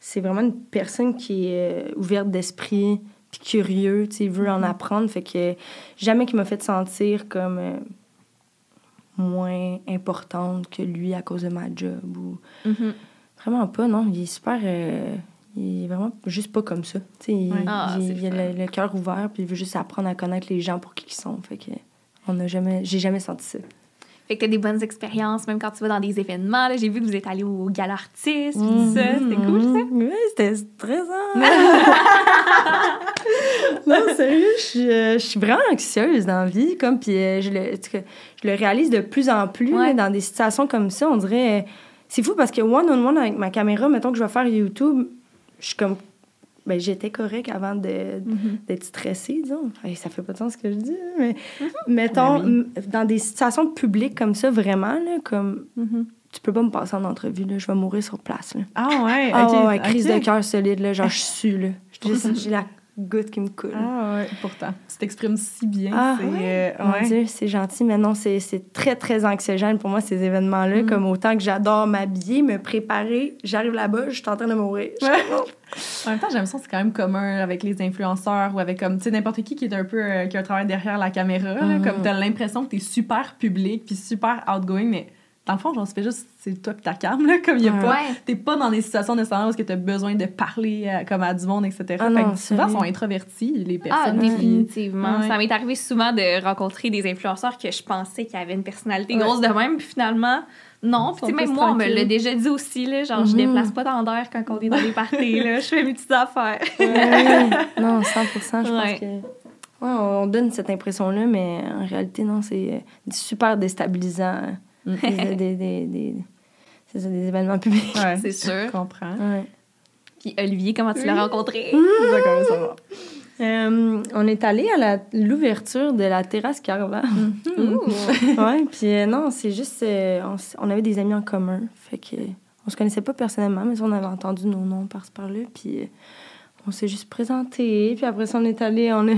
c'est vraiment une personne qui est euh, ouverte d'esprit, curieux, tu sais, il veut en apprendre. Fait que jamais qu'il m'a fait sentir comme euh, moins importante que lui à cause de ma job. Ou... Mhm. Vraiment pas, non. Il est super. euh, il est vraiment juste pas comme ça. Tu sais, il, Ouais. Ah, il- a le, le cœur ouvert, puis il veut juste apprendre à connaître les gens pour qui ils sont. Fait que. On a jamais, j'ai jamais senti ça. Fait que tu as des bonnes expériences, même quand tu vas dans des événements. J'ai vu que vous êtes allé au gala artiste, puis tout ça. C'était cool, ça? Oui, c'était stressant. non, sérieux, je suis, euh, je suis vraiment anxieuse dans la vie. Comme, puis euh, je, le, je le réalise de plus en plus Ouais. dans des situations comme ça. On dirait. euh, c'est fou parce que one-on-one avec ma caméra, mettons que je vais faire YouTube, je suis comme. Ben, j'étais correct avant de, d'être stressée, disons. Hey, ça fait pas de sens ce que je dis, mais mettons, Ben oui. dans des situations publiques comme ça, vraiment, là, comme Mhm. tu peux pas me passer en entrevue, là, je vais mourir sur place. Là. Ah ouais, Ah ouais, crise de cœur solide, là, genre je suis là. J'ai la goutte qui me coule. Ah ouais, pourtant. Tu t'exprimes si bien. Ah, ouais? euh, Mon. Dieu, c'est gentil, mais non, c'est c'est très, très anxiogène pour moi, ces événements-là. Mm. Comme autant que j'adore m'habiller, me préparer, j'arrive là-bas, je suis en train de mourir. Comme, En même temps, j'ai l'impression que c'est quand même commun avec les influenceurs ou avec comme tu sais n'importe qui qui est un peu euh, qui a un travail derrière la caméra là, Mhm. comme t'as l'impression que t'es super public puis super outgoing mais dans le fond genre c'est juste c'est toi puis ta cam là comme y a Ouais. pas t'es pas dans des situations nécessairement où que t'as besoin de parler euh, comme à du monde etc Ah Fait non, que souvent ils sont introvertis les Ah, personnes qui- définitivement. Ouais. Ça m'est arrivé souvent de rencontrer des influenceurs que je pensais qu'ils avaient une personnalité Ouais. grosse de même, puis finalement, non. Puis tu même moi, on me l'a déjà dit aussi, là, genre, je Mhm. déplace pas dans d'air quand on est dans des parties, là. Je fais mes petites affaires. Ouais. non, 100 je Ouais. pense que. Ouais, on donne cette impression-là, mais en réalité, non, c'est super déstabilisant. Mm. Des, des, des, des- c'est ça, des événements publics. Ouais, C'est sûr. je comprends Ouais. Puis Olivier, comment tu l'as rencontré? Ça, va Euh, on est allé à l'ouverture de la terrasse Carla. Ouh. ouais, puis euh, non, c'est juste. euh, on, avait des amis en commun. Fait que. On se connaissait pas personnellement, mais on avait entendu nos noms par-ci par-là. Puis euh, on s'est juste présenté. Puis après ça, on est allé. On a,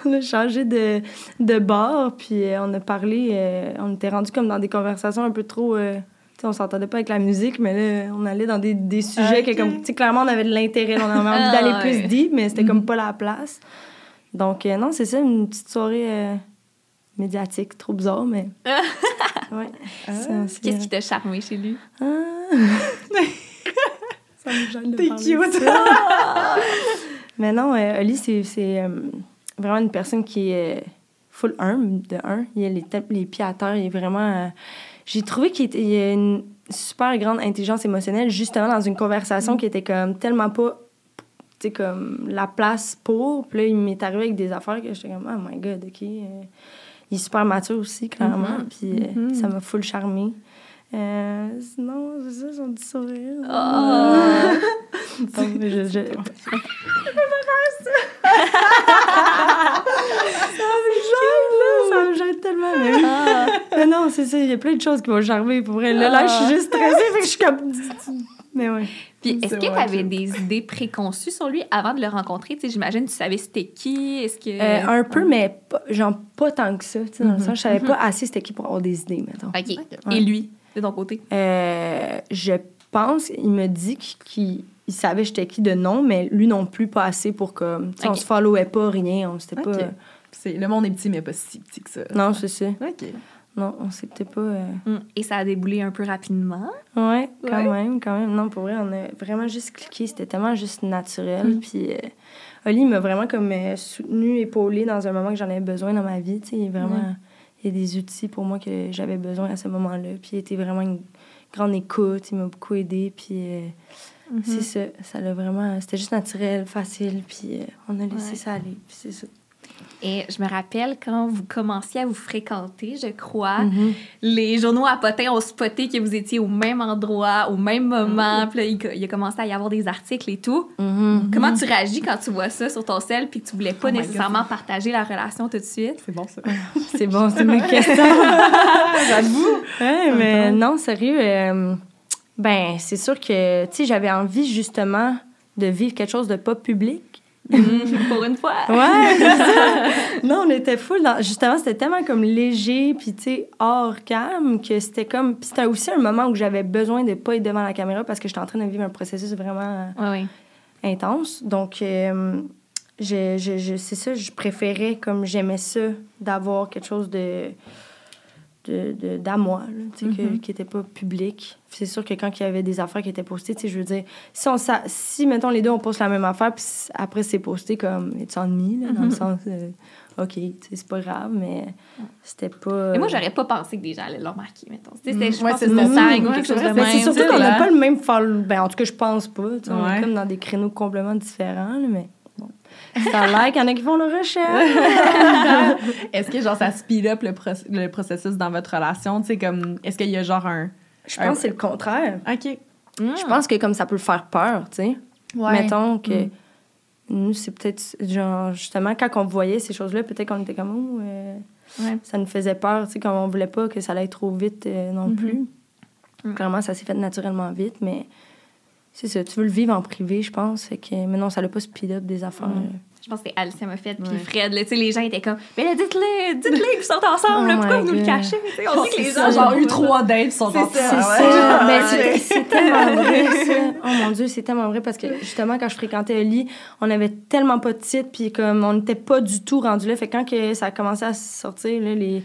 on a changé de, de bar. Puis euh, on a parlé. euh, on était rendu comme dans des conversations un peu trop. euh, tu sais, on s'entendait pas avec la musique, mais là, on allait dans des, des sujets que, Ok. comme, tu sais, clairement, on avait de l'intérêt. On avait envie Ah, d'aller ouais. plus deep, mais c'était comme pas la place. Donc, euh, non, c'est ça, une petite soirée médiatique, trop bizarre, mais. ouais. C'est- Qu'est-ce qui t'a charmé chez lui? Ah. ça me gêne de T'es parler de cute. ça. mais non, Oli, c'est vraiment une personne qui est euh, full humble, de un. Il a les, les pieds à terre, il est vraiment. euh, J'ai trouvé qu'il il a une super grande intelligence émotionnelle, justement, dans une conversation qui était comme tellement pas sais, comme la place pour. Puis là, il m'est arrivé avec des affaires que j'étais comme, oh my god, OK. euh, il est super mature aussi, clairement. Mhm. Puis Mhm. ça m'a full charmé. Euh, sinon, c'est ça, son petit sourire. Oh. Donc, je, je... ça me gêne, là. Ça me gêne tellement. Mais, oui. Mais non, c'est ça. Il y a plein de choses qui vont charmer pour elle. Là, là, je suis juste stressée, fait que je suis comme. Mais ouais. Puis est-ce que tu avais des idées préconçues sur lui avant de le rencontrer? Tu sais, j'imagine que tu savais c'était qui? Est-ce que... Euh, un peu, mais pas, genre pas tant que ça. tu sais, Dans le Mhm. sens, je savais pas assez c'était qui pour avoir des idées, mettons. OK. Ouais. Et lui, de ton côté? Euh, je pense, il me dit qu'il il savait j'étais qui de nom, mais lui non plus pas assez pour tu sais, On se followait pas, rien. On s'était pas. C'est- Le monde est petit, mais pas si petit que ça. Non, c'est ça. OK. Non, on s'était pas. euh, Hum, Et ça a déboulé un peu rapidement? Ouais, quand Ouais. même, quand même. Non, pour vrai, on a vraiment juste cliqué. C'était tellement juste naturel. Mm. Puis, euh, Oli m'a vraiment comme euh, soutenu, épaulé dans un moment que j'en avais besoin dans ma vie. Tu sais, vraiment. Il y a des outils pour moi que j'avais besoin à ce moment-là. Puis, il était vraiment une grande écoute. Il m'a beaucoup aidé. Puis, euh, Mm-hmm. c'est ça. Ça l'a vraiment. C'était juste naturel, facile. Puis, euh, on a laissé Ouais. ça aller. Puis, c'est ça. Et je me rappelle quand vous commenciez à vous fréquenter, je crois, Mhm. les journaux à potins ont spoté que vous étiez au même endroit, au même moment. Puis là, il, a commencé à y avoir des articles et tout. Mhm. Comment tu réagis quand tu vois ça sur ton sel puis que tu voulais pas Oh nécessairement partager la relation tout de suite? C'est bon, ça. C'est bon, c'est une question. J'avoue. Ouais, mais non, sérieux. euh, ben, c'est sûr que, tu sais, j'avais envie justement de vivre quelque chose de pas public. Pour une fois. Ouais, c'est ça. Non, on était full dans... Justement, c'était tellement comme léger, puis tu sais, hors cam, que c'était comme... Puis c'était aussi un moment où j'avais besoin de pas être devant la caméra parce que j'étais en train de vivre un processus vraiment intense. Donc, euh, je, je, je- c'est ça, je préférais, comme j'aimais ça, d'avoir quelque chose de de, de- d'à moi, là, tu sais, que- Mhm. qui n'était pas public. C'est sûr que quand il y avait des affaires qui étaient postées, tu sais, je veux dire, si, on, sa- si mettons, les deux, on poste la même affaire, puis après, c'est posté comme « it's on me là, dans Mhm. le sens, euh, OK, c'est pas grave, mais c'était pas... Mais moi, j'aurais pas pensé que des gens allaient le remarquer, mettons. Sais, C'était, je Ouais, pense, c'est une ça. montagne ou Ouais, quelque c'est chose de même. c'est surtout qu'on n'a pas le même. Ben, en tout cas, je pense pas. tu sais, On Ouais. est comme dans des créneaux complètement différents, là, mais. Ça a l'air qu'il y en a qui font le recherche. Est-ce que, genre, ça speed up le, proc- le processus dans votre relation? Tu sais, comme, est-ce qu'il y a, genre, un... Je pense que c'est le contraire. OK. Je pense que comme ça peut faire peur, tu sais. Ouais. Mettons que Mm. nous, c'est peut-être, genre, justement, quand on voyait ces choses-là, peut-être qu'on était comme, oh, euh, Ouais. ça nous faisait peur, tu sais, comme on voulait pas que ça allait trop vite euh, non Mhm. plus. Mm. Clairement, ça s'est fait naturellement vite, mais c'est ça, tu veux le vivre en privé, je pense. Fait que, mais non, ça l'a pas speed up des affaires. Mm. Je pense que c'était Alicia Moffett puis Ouais. Fred. Là, les gens étaient comme, mais là, dites-le, dites-le, vous sortez ensemble. là, Oh pourquoi vous nous le cachez? Tu sais, on dit que les C'est gens. ça, genre, ont eu trois dates, ils sont C'est sortis. ça. C'est Ah ça. ouais. Ben, c'est- c'est tellement vrai, ça. Oh mon Dieu, c'est tellement vrai parce que justement, quand je fréquentais Oli, on avait tellement pas de titre, puis comme on n'était pas du tout rendu là. Fait que quand que ça a commencé à sortir, là, les.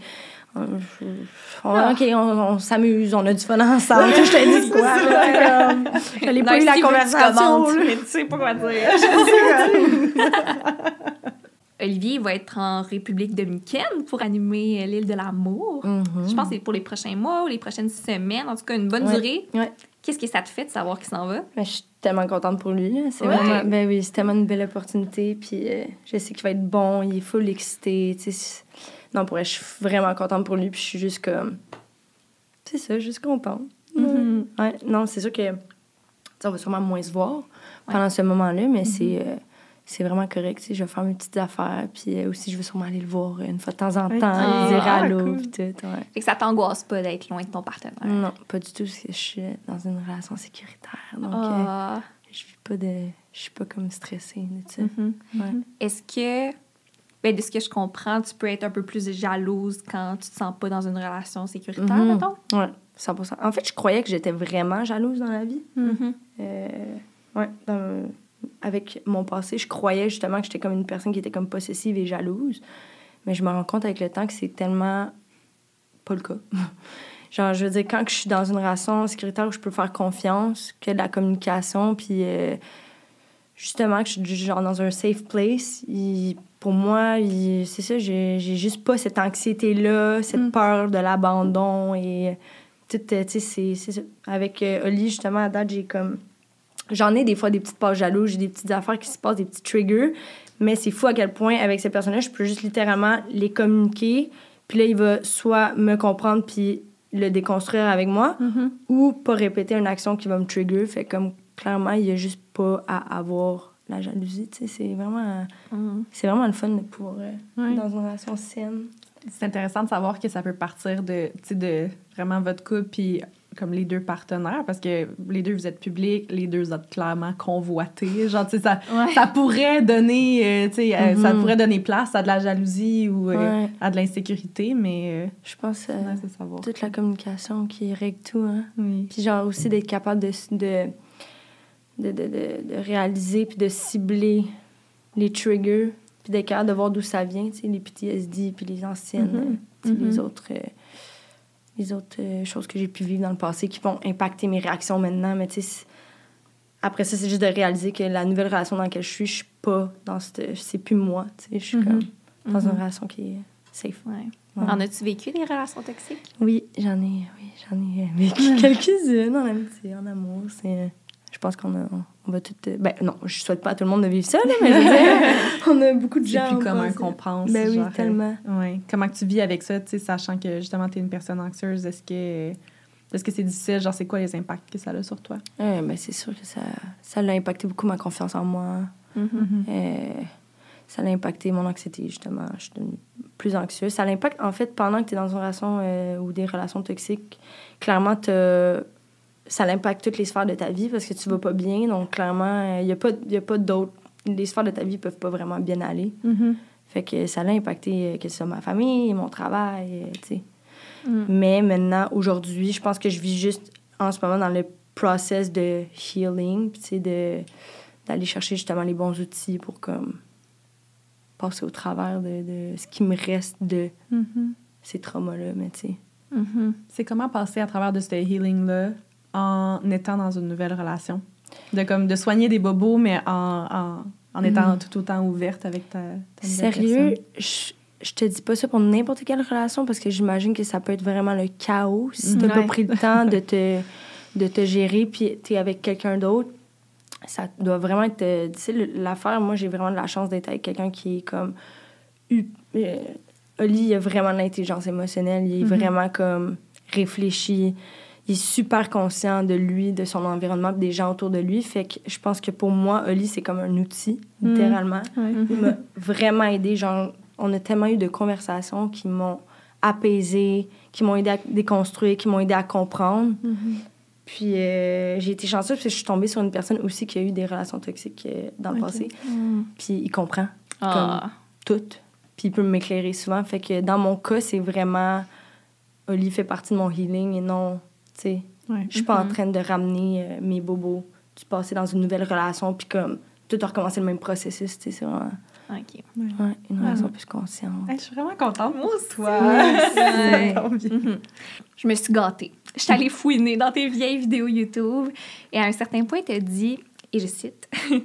On- on- OK, on, on s'amuse, on a du fun ensemble. Je te dis quoi? là, comme, J'allais pas eu la conversation. mais tu sais pas quoi dire. Olivier va être en République dominicaine pour animer euh, l'île de l'amour. Mhm. Je pense que c'est pour les prochains mois ou les prochaines semaines, en tout cas une bonne Ouais. durée. Ouais. Qu'est-ce que ça te fait de savoir qu'il s'en va? Mais je suis tellement contente pour lui. là. C'est Ouais. vraiment, ben oui, c'est tellement une belle opportunité. Puis euh, je sais qu'il va être bon, il est full excité. Non, pour je suis vraiment contente pour lui. Puis je suis juste comme. C'est ça, juste contente. Mhm. Ouais, non, c'est sûr que. on va sûrement moins se voir pendant ce moment-là, mais c'est. euh, c'est vraiment correct, je vais faire mes petites affaires, puis euh, aussi, je vais sûrement aller le voir une fois de temps en temps, Ok. lui dire Ah, allô, cool. puis tout, ouais. Fait que ça t'angoisse pas d'être loin de ton partenaire? Non, pas du tout, parce que je suis dans une relation sécuritaire, donc euh, Ah. je vis pas de... Je suis pas comme stressée. Mhm. Ouais. Est-ce que, ben, de ce que je comprends, tu peux être un peu plus jalouse quand tu te sens pas dans une relation sécuritaire, Mhm. mettons? Ouais, 100 En fait, je croyais que j'étais vraiment jalouse dans la vie. Euh, ouais, dans- avec mon passé, je croyais justement que j'étais comme une personne qui était comme possessive et jalouse. Mais je me rends compte avec le temps que c'est tellement pas le cas. Genre, je veux dire, quand je suis dans une relation sécuritaire où je peux faire confiance, que de la communication, puis euh, justement que je suis genre dans un safe place, il- pour moi, c'est ça, j'ai juste pas cette anxiété-là, cette Mm. peur de l'abandon et tout, euh, tu sais, c'est-. Avec euh, Oli, justement, à date, j'ai comme... J'en ai des fois des petites passes jalouses, j'ai des petites affaires qui se passent, des petits triggers, mais c'est fou à quel point, avec ces personnes-là, je peux juste littéralement les communiquer, puis là, il va soit me comprendre puis le déconstruire avec moi, Mhm. ou pas répéter une action qui va me trigger. Fait comme, clairement, il y a juste pas à avoir la jalousie, tu sais, c'est vraiment... C'est vraiment le fun de pouvoir euh, dans une relation saine. C'est intéressant de savoir que ça peut partir de, de vraiment votre couple puis comme les deux partenaires parce que les deux vous êtes publics, les deux vous êtes clairement convoités. Genre, tu sais, ça, Ouais. ça pourrait donner, euh, tu sais, euh, ça Mhm. pourrait donner place à de la jalousie ou euh, à de l'insécurité, mais Je pense savoir. toute la communication qui règle tout. Hein. Oui. Puis genre aussi d'être capable de, de, de, de, de- réaliser puis de cibler les triggers puis d'être capable de voir d'où ça vient, tu sais, les PTSD puis les anciennes, Mhm. euh, tu sais, les autres, euh, les autres euh, choses que j'ai pu vivre dans le passé qui vont impacter mes réactions maintenant. Mais tu sais, après ça, c'est juste de réaliser que la nouvelle relation dans laquelle je suis, je suis pas dans cette... C'est plus moi, tu sais, je suis Mhm. comme dans une relation qui est safe. Ouais. Ouais. En as-tu vécu des relations toxiques? Oui, j'en ai, oui, j'en ai euh, vécu quelques-unes en amitié, en amour. C'est, euh, je pense qu'on on va tout. euh, Ben non, je souhaite pas à tout le monde de vivre ça, là, mais on a beaucoup de C'est gens. plus on commun qu'on pense. Ben oui, genre, euh, tellement. Ouais. Comment tu vis avec ça, tu sais, sachant que justement tu es une personne anxieuse, est-ce que est-ce que c'est difficile, genre c'est quoi les impacts que ça a sur toi? Ben c'est sûr que ça, ça l'a impacté beaucoup ma confiance en moi. Euh, ça l'a impacté mon anxiété, justement. Je suis devenue plus anxieuse. Ça l'impacte, en fait, pendant que tu es dans une relation euh, ou des relations toxiques, clairement, t'as- ça l'impacte toutes les sphères de ta vie parce que tu vas pas bien. Donc, clairement, il n'y a pas, y a pas d'autres. Les sphères de ta vie peuvent pas vraiment bien aller. Fait que ça l'a impacté, euh, que ce soit ma famille, mon travail, euh, tu sais. Mm. Mais maintenant, aujourd'hui, je pense que je vis juste en ce moment dans le process de healing, tu sais, de, d'aller chercher justement les bons outils pour comme passer au travers de, de ce qui me reste de ces traumas-là, mais tu sais. Mhm. C'est comment passer à travers de ce healing-là? En étant dans une nouvelle relation? De, comme, de soigner des bobos, mais en, en, en étant Mm. tout autant ouverte avec ta, ta Sérieux, je, je te dis pas ça pour n'importe quelle relation parce que j'imagine que ça peut être vraiment le chaos si t'as Ouais. pas pris le temps de te, de te gérer puis t'es avec quelqu'un d'autre. Ça doit vraiment être euh, difficile. L'affaire, moi, j'ai vraiment de la chance d'être avec quelqu'un qui est comme. euh, Oli, il a vraiment de l'intelligence émotionnelle. Il est Mhm. vraiment comme réfléchi. Il est super conscient de lui, de son environnement, des gens autour de lui. Fait que je pense que pour moi, Oli, c'est comme un outil, Mhm. littéralement. Il m'a vraiment aidé. Genre, on a tellement eu de conversations qui m'ont apaisé, qui m'ont aidé à déconstruire, qui m'ont aidé à comprendre. Puis euh, j'ai été chanceuse parce que je suis tombée sur une personne aussi qui a eu des relations toxiques euh, dans le passé. Mm. Puis il comprend Ah. tout. Puis il peut m'éclairer souvent. Fait que dans mon cas, c'est vraiment... Oli fait partie de mon healing et non, sais, Ouais. je suis pas en Mhm. train de ramener euh, mes bobos du passé dans une nouvelle relation puis comme tout a recommencé le même processus, tu sais, c'est vraiment OK. ouais, une Ouais. relation plus consciente. Je suis vraiment contente. Moi aussi. Toi. Mhm. Je me suis gâtée. Je suis allée fouiner dans tes vieilles vidéos YouTube et à un certain point, tu as dit, et je cite,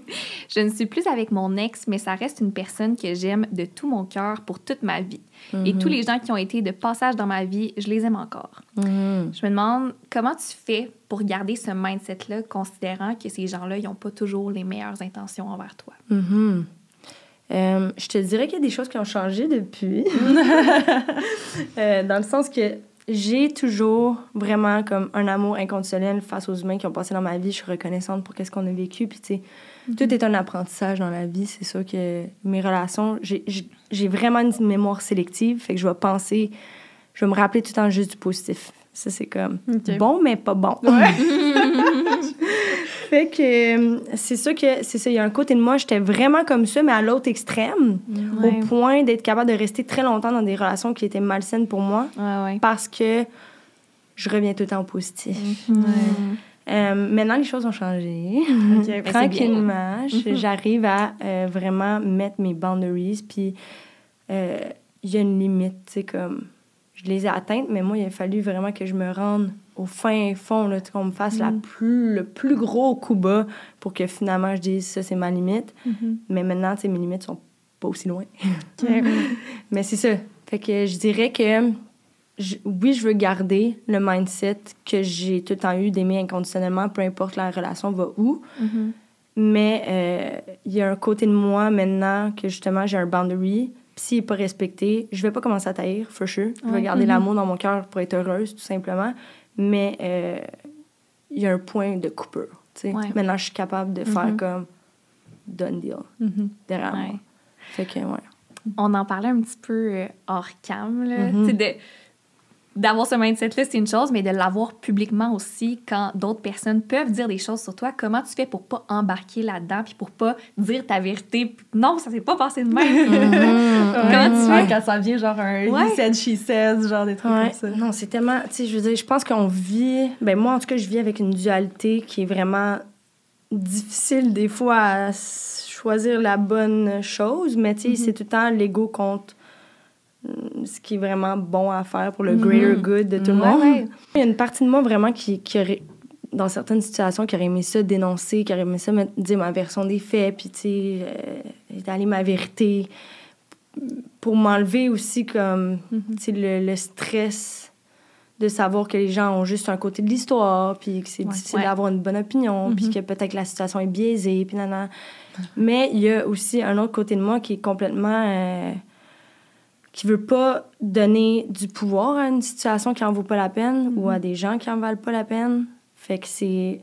Je ne suis plus avec mon ex, mais ça reste une personne que j'aime de tout mon cœur pour toute ma vie. Et Mhm. tous les gens qui ont été de passage dans ma vie, je les aime encore. Mhm. Je me demande comment tu fais pour garder ce mindset-là, considérant que ces gens-là, ils n'ont pas toujours les meilleures intentions envers toi? Mhm. Euh, je te dirais qu'il y a des choses qui ont changé depuis. Euh, dans le sens que j'ai toujours vraiment comme un amour inconditionnel face aux humains qui ont passé dans ma vie. Je suis reconnaissante pour qu'est-ce qu'on a vécu. Puis, tu sais, tout est un apprentissage dans la vie. C'est sûr que mes relations, j'ai- vraiment une mémoire sélective. Fait que je vais penser, je vais me rappeler tout le temps juste du positif. Ça, c'est comme bon, mais pas bon. fait que euh, c'est sûr que c'est ça. Il y a un côté de moi, j'étais vraiment comme ça, mais à l'autre extrême, Ouais. au point d'être capable de rester très longtemps dans des relations qui étaient malsaines pour moi Ouais, parce que je reviens tout le temps au positif. Mhm. Euh, maintenant, les choses ont changé. Ben, Tranquillement, Mhm. j'arrive à euh, vraiment mettre mes boundaries. Puis, euh, il y a une limite, tu sais, comme... Je les ai atteintes, mais moi, il a fallu vraiment que je me rende au fin fond, là, qu'on me fasse la Mhm. plus, le plus gros coup bas pour que finalement, je dise ça, c'est ma limite. Mhm. Mais maintenant, tu sais, mes limites sont pas aussi loin. Mais c'est ça. Fait que je dirais que je- oui, je veux garder le mindset que j'ai tout le temps eu d'aimer inconditionnellement, peu importe la relation va où. Mhm. Mais euh, il y a un côté de moi maintenant que justement j'ai un boundary. Puis s'il n'est pas respecté, je vais pas commencer à taire, for sure. Je vais Ouais. garder Mhm. l'amour dans mon cœur pour être heureuse, tout simplement. Mais euh, il y a un point de coupure. Ouais. Maintenant, je suis capable de faire Mhm. comme done deal derrière Ouais. moi. Fait que, ouais. On en parlait un petit peu euh, hors cam, là. De- D'avoir ce mindset-là, c'est une chose, mais de l'avoir publiquement aussi, quand d'autres personnes peuvent dire des choses sur toi, comment tu fais pour pas embarquer là-dedans, puis pour pas dire ta vérité? Non, ça s'est pas passé de même. Mhm. Comment tu fais? Quand ça vient, genre un Ouais. he said, she says, genre des trucs Ouais. comme ça? Non, c'est tellement. Tu sais, je veux dire, je pense qu'on vit. Ben, moi, en tout cas, je vis avec une dualité qui est vraiment difficile, des fois, à choisir la bonne chose. Mais, tu sais, c'est tout le temps l'ego contre ce qui est vraiment bon à faire pour le greater good de tout le monde. ouais. Il y a une partie de moi vraiment qui, qui aurait, dans certaines situations, qui aurait aimé ça dénoncer, qui aurait aimé ça dire ma version des faits, puis, tu sais, euh, étaler ma vérité pour m'enlever aussi comme tu sais, le, le stress de savoir que les gens ont juste un côté de l'histoire puis que c'est Ouais. difficile d'avoir une bonne opinion puis que peut-être la situation est biaisée puis nanana. mais il y a aussi un autre côté de moi qui est complètement euh, qui veut pas donner du pouvoir à une situation qui en vaut pas la peine ou à des gens qui en valent pas la peine. Fait que c'est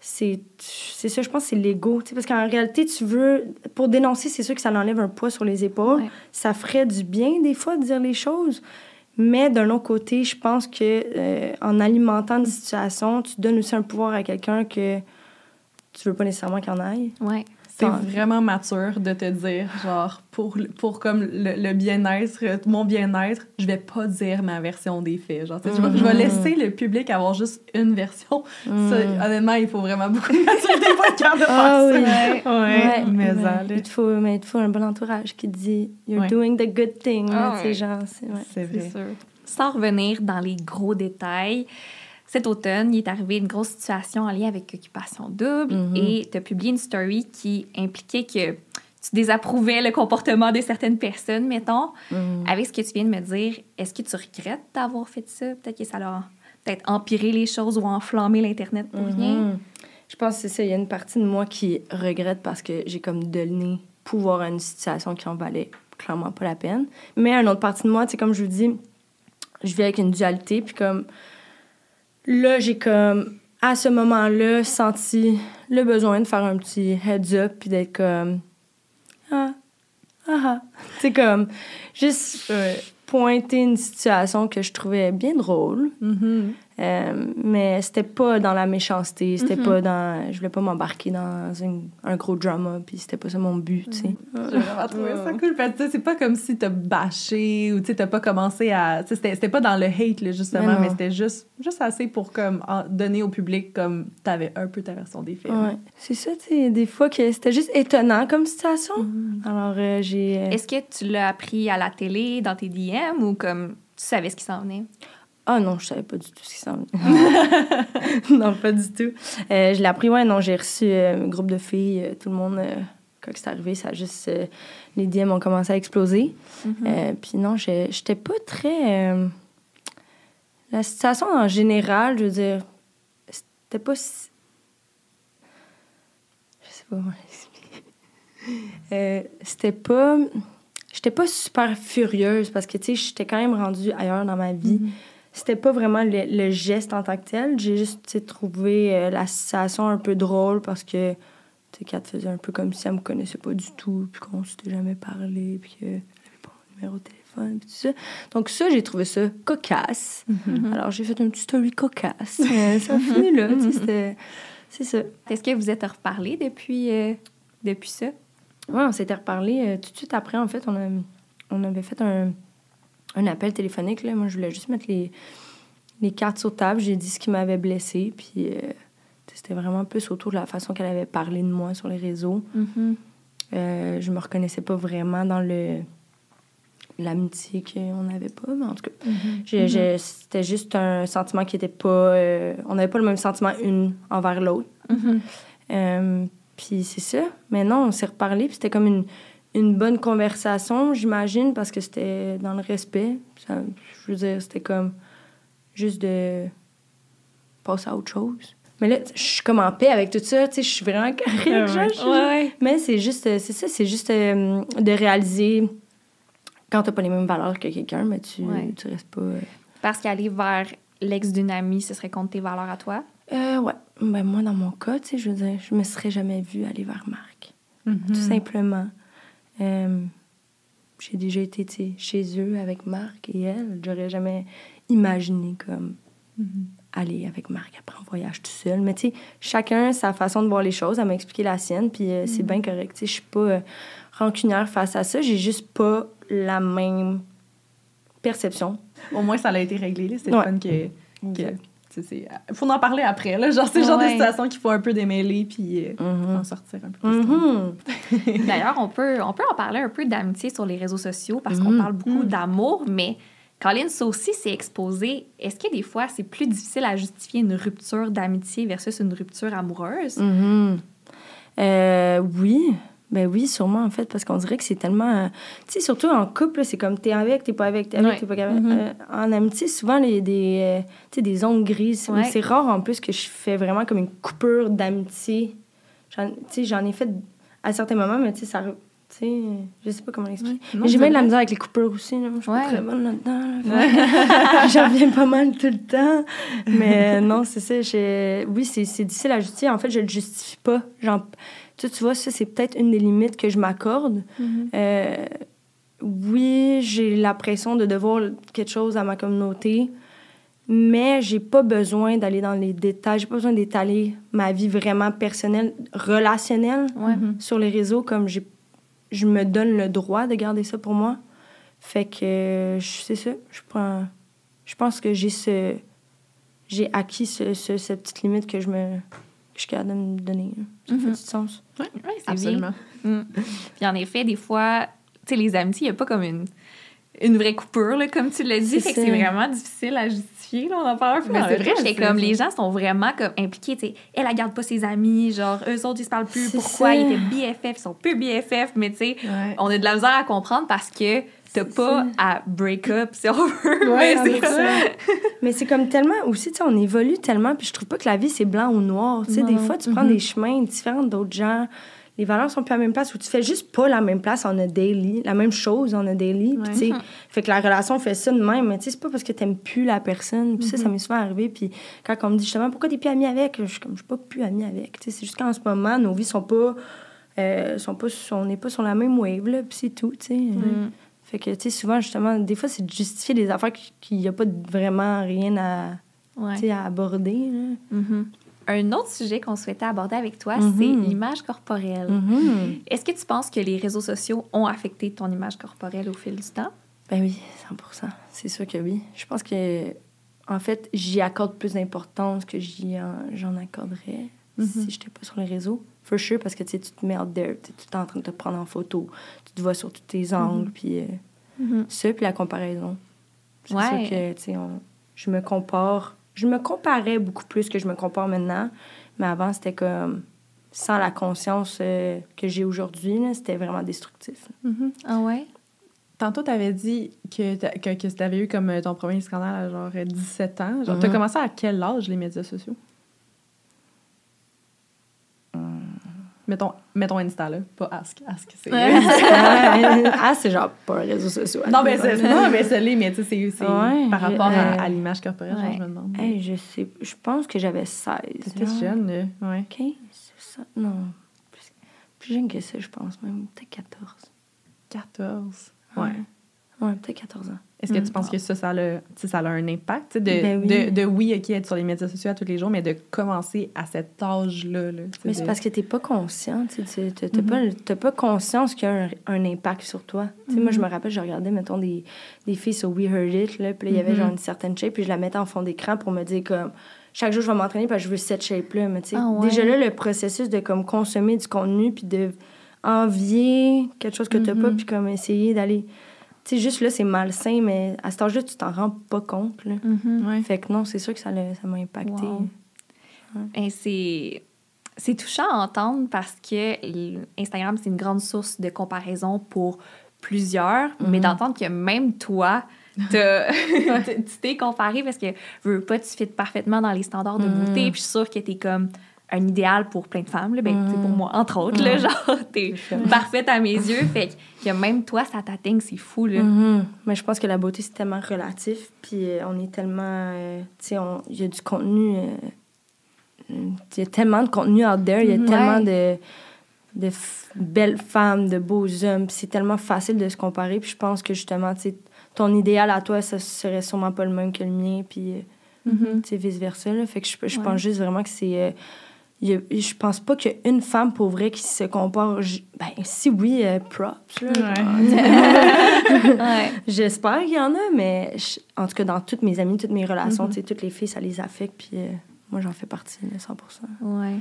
c'est c'est ça je pense c'est l'ego parce qu'en réalité tu veux pour dénoncer c'est sûr que ça enlève un poids sur les épaules. Ouais. ça ferait du bien des fois de dire les choses. Mais d'un autre côté je pense que euh, en alimentant une situation tu donnes aussi un pouvoir à quelqu'un que tu veux pas nécessairement qu'il en aille. Ouais. C'est vraiment mature de te dire, genre, pour, pour comme le, le bien-être, mon bien-être, je vais pas dire ma version des faits. Genre, tu sais, je, vais, je vais Mhm. laisser le public avoir juste une version. Ça, Mm. honnêtement, il faut vraiment beaucoup de maturité pour être capable de faire Ah ça. oui. Ouais, Ouais, mais ouais. ça, là, il te faut mais il te faut un bon entourage qui te dit you're Ouais. doing the good thing là, Ah ouais. genre c'est ouais. c'est vrai. sûr. Sans revenir dans les gros détails, cet automne, il est arrivé une grosse situation en lien avec Occupation Double Mhm. et tu as publié une story qui impliquait que tu désapprouvais le comportement de certaines personnes, mettons. Mm. Avec ce que tu viens de me dire, est-ce que tu regrettes d'avoir fait ça? Peut-être que ça a peut-être empiré les choses ou enflammé l'Internet pour rien? Mhm. Je pense que c'est ça. Il y a une partie de moi qui regrette parce que j'ai comme donné pouvoir à une situation qui en valait clairement pas la peine. Mais une autre partie de moi, tu sais, comme je vous dis, je vis avec une dualité. Puis comme là, j'ai comme à ce moment-là senti le besoin de faire un petit heads up puis d'être comme ah ah ah. C'est comme juste euh, pointer une situation que je trouvais bien drôle. Mhm. Euh, mais c'était pas dans la méchanceté, c'était Mhm. pas dans... Je voulais pas m'embarquer dans une- un gros drama, puis c'était pas ça mon but, tu sais. J'ai vraiment trouvé ça cool. C'est pas comme si t'as bâché ou tu t'as pas commencé à. C'était c'était pas dans le hate, là, justement, Mais c'était juste, juste assez pour comme, en- donner au public comme t'avais un peu ta version des faits. Ouais. C'est ça, tu sais, des fois que c'était juste étonnant comme situation. Alors, euh, j'ai... euh, Est-ce que tu l'as appris à la télé, dans tes DM, ou comme tu savais ce qui s'en venait? Ah non, je savais pas du tout ce qui s'en non, pas du tout. Euh, je l'ai appris, ouais, non, j'ai reçu euh, un groupe de filles, euh, tout le monde, quand c'est arrivé, ça a juste... les DM ont commencé à exploser. Euh, Puis non, j'étais pas très... la situation en général, je veux dire, c'était pas... si- Je sais pas comment l'expliquer. C'était pas... J'étais pas super furieuse parce que, tu sais, j'étais quand même rendue ailleurs dans ma vie. C'était pas vraiment le, le geste en tant que tel. J'ai juste, trouvé euh, la situation un peu drôle parce que, tu sais, Kat faisait un peu comme si elle me connaissait pas du tout, puis qu'on s'était jamais parlé, puis qu'elle avait pas mon numéro de téléphone, puis tout ça. Donc ça, j'ai trouvé ça cocasse. Alors j'ai fait une petite story cocasse. Euh, ça a fini là. C'est ça. Est-ce que vous êtes reparlé depuis, euh, depuis ça? Ouais, on s'était reparlé tout de suite après, en fait. On, a, on avait fait un, un appel téléphonique. Là. Moi, je voulais juste mettre les, les cartes sur table. J'ai dit ce qui m'avait blessée. Puis euh, c'était vraiment plus autour de la façon qu'elle avait parlé de moi sur les réseaux. Euh, je me reconnaissais pas vraiment dans le l'amitié qu'on n'avait pas, mais en tout cas, j'ai- j'ai- c'était juste un sentiment qui était pas... euh, on n'avait pas le même sentiment une envers l'autre. Puis c'est ça. Mais non, on s'est reparlé, puis c'était comme une, une bonne conversation, j'imagine, parce que c'était dans le respect. Ça- je veux dire, c'était comme juste de passer à autre chose. Mais là, je suis comme en paix avec tout ça, tu sais, je suis vraiment correcte. Ouais, ouais. Mais c'est juste, euh, c'est ça, c'est juste euh, de réaliser quand t'as pas les mêmes valeurs que quelqu'un, mais tu, Ouais. tu restes pas... euh, Parce qu'aller vers l'ex d'une amie, ce serait contre tes valeurs à toi? Euh, ouais. Ben, moi, dans mon cas, tu sais, je veux dire, je me serais jamais vue aller vers Marc. Mhm. Tout simplement. Euh, j'ai déjà été chez eux avec Marc et elle. J'aurais jamais imaginé comme aller avec Marc après un voyage tout seul. Mais tu sais, chacun sa façon de voir les choses. Elle m'a expliqué la sienne, puis euh, c'est bien correct. Je suis pas euh, rancunière face à ça. J'ai juste pas la même perception. Au moins, ça a été réglé. C'est Ouais. fun que. C'est- faut en parler après. Là. Genre, c'est le genre de Ouais. situation qu'il faut un peu démêler puis euh, Mhm. en sortir un peu. Mhm. D'ailleurs, on peut, on peut en parler un peu d'amitié sur les réseaux sociaux parce qu'on Mhm. parle beaucoup d'amour, mais Colin, ça aussi, c'est exposé. Est-ce que des fois, c'est plus difficile à justifier une rupture d'amitié versus une rupture amoureuse? Euh, oui. Ben oui, sûrement, en fait, parce qu'on dirait que c'est tellement... euh, Tu sais, surtout en couple, c'est comme t'es avec, t'es pas avec, t'es avec, Ouais. t'es pas avec. Mhm. Euh, en amitié, souvent, il y a des, euh, sais, des zones grises. Ouais. C'est rare, en plus, que je fais vraiment comme une coupure d'amitié. Tu sais, j'en ai fait à certains moments, mais tu sais, ça... Sais, je sais pas comment l'expliquer. Mais j'ai bien de la misère avec les coupures aussi. Là. Je suis pas très bonne là-dedans. là. J'en reviens pas mal tout le temps. Mais euh, non, c'est ça. Oui, c'est c'est difficile à justifier. En fait, je le justifie pas. Genre, tu, tu vois, ça, c'est peut-être une des limites que je m'accorde. Euh, oui, j'ai la pression de devoir quelque chose à ma communauté, mais j'ai pas besoin d'aller dans les détails. J'ai pas besoin d'étaler ma vie vraiment personnelle, relationnelle Ouais. sur les réseaux comme j'ai je me donne le droit de garder ça pour moi. Fait que je- c'est ça, je prends je pense que j'ai ce j'ai acquis ce, ce- cette petite limite que je me je suis capable de me donner. là. Ça fait Mhm. du sens. Ouais, c'est Absolument. bien. Mm. Puis en effet, des fois, tu sais, les amitiés, il n'y a pas comme une, une vraie coupure, là, comme tu l'as dit. C'est Fait que c'est vraiment difficile à justifier. Là, on en parle un peu. Mais c'est vrai, c'est- comme, les gens sont vraiment comme impliqués. Tu sais, elle, elle garde pas ses amis. Genre, eux autres, ils se parlent plus. Pourquoi? ça. Ils étaient BFF, ils sont plus BFF. Mais tu sais, Ouais. on a de la misère à comprendre parce que t'as pas ça. à break up, si on veut. Ouais, Mais c'est ça. Mais c'est comme tellement aussi, tu sais, on évolue tellement, puis je trouve pas que la vie c'est blanc ou noir. Tu sais, des fois, tu prends des chemins différents d'autres gens. Les valeurs sont plus à la même place ou tu fais juste pas la même place en a daily, la même chose en a daily. Puis, tu sais, fait que la relation fait ça de même, mais tu sais, c'est pas parce que t'aimes plus la personne. Puis ça, ça m'est souvent arrivé. Puis quand on me dit justement, pourquoi t'es plus amie avec? Je suis comme, je suis pas plus amie avec. Tu sais, c'est juste qu'en ce moment, nos vies sont pas. euh, sont pas on n'est pas sur la même wave, là, puis c'est tout, tu sais. Mm. Fait que, tu sais, souvent, justement, des fois, c'est de justifier des affaires qui- qu'il n'y a pas vraiment rien à, Ouais. à aborder. là. Mhm. Un autre sujet qu'on souhaitait aborder avec toi, Mhm. c'est l'image corporelle. Mhm. Est-ce que tu penses que les réseaux sociaux ont affecté ton image corporelle au fil du temps? Ben oui, 100% C'est sûr que oui. Je pense que, en fait, j'y accorde plus d'importance que j'en accorderais si j'étais pas sur les réseaux. For sure, parce que tu te mets out there, tu es en train de te prendre en photo, tu te vois sur tous tes angles, puis euh, ça, puis la comparaison. C'est Ouais. que, tu sais, on- je me compare. Je me comparais beaucoup plus que je me compare maintenant, mais avant, c'était comme sans la conscience euh, que j'ai aujourd'hui, c'était vraiment destructif. Ah ouais? Tantôt, tu avais dit que, que, que tu avais eu comme euh, ton premier scandale à genre euh, 17 ans. Genre, tu as Mhm. commencé à quel âge les médias sociaux? Mettons, mettons Insta, là. Pas Ask. Ask, c'est... ah, c'est genre pas un réseau social. non, mais c'est, non, mais c'est les, mais tu sais, c'est, Ouais, par rapport à, euh, à l'image corporelle, genre, je me demande. Hey, je sais, je pense que j'avais 16. T'étais jeune, là. Ouais. 15, c'est ça? Non. Plus, plus jeune que ça, je pense, même. Peut-être 14. 14. Ouais. Ouais. Ouais, peut-être 14 ans. Est-ce que Mm. tu penses que ça, ça a, tu ça un impact? tu De, Ben oui. de, de, oui, OK, être sur les médias sociaux à tous les jours, mais de commencer à cet âge-là. Là, tu Mais c'est de- parce que t'es pas conscient, tu Mhm. pas, t'as pas conscience qu'il y a un, un impact sur toi. Tu moi, je me rappelle, je regardais, mettons, des, des filles sur We Heard It, là, puis là, il y avait Mhm. genre une certaine shape, puis je la mettais en fond d'écran pour me dire, comme, chaque jour, je vais m'entraîner parce que je veux cette shape-là. Mais tu Ah ouais. déjà là, le processus de, comme, consommer du contenu, puis de envier quelque chose que t'as pas, Mhm. puis comme essayer d'aller... Tu sais, juste là, c'est malsain, mais à cet âge-là, tu t'en rends pas compte, là. Mhm. Ouais. Fait que non, c'est sûr que ça m'a impacté. Wow. Et c'est c'est touchant à entendre parce que Instagram c'est une grande source de comparaison pour plusieurs, mais d'entendre que même toi t'as- tu t'es comparé parce que veux pas tu fites parfaitement dans les standards de beauté, puis je suis sûre que t'es comme un idéal pour plein de femmes, là, ben, sais, pour moi, entre autres, là, genre, t'es parfaite à mes yeux, fait que même toi, ça t'atteigne, c'est fou, là. Mhm. Mais je pense que la beauté, c'est tellement relatif. Puis euh, on est tellement. euh, tu sais, on- il y a du contenu. euh, il y a tellement de contenu out there. Il y a Mhm. tellement Ouais. de. de belles femmes, de beaux hommes. C'est tellement facile de se comparer. Puis je pense que justement, tu sais, ton idéal à toi, ça serait sûrement pas le même que le mien. Puis, tu sais, vice-versa. là. Fait que je, je Ouais. pense juste vraiment que c'est. Il y a- je pense pas qu'il y a une femme pour vrai qui se compare. Ben, si oui, euh, props. Là, Ouais. J'espère qu'il y en a, mais je- en tout cas, dans toutes mes amies, toutes mes relations, Mhm. tu sais, toutes les filles, ça les affecte. Puis euh, moi, j'en fais partie, là, 100% Ouais.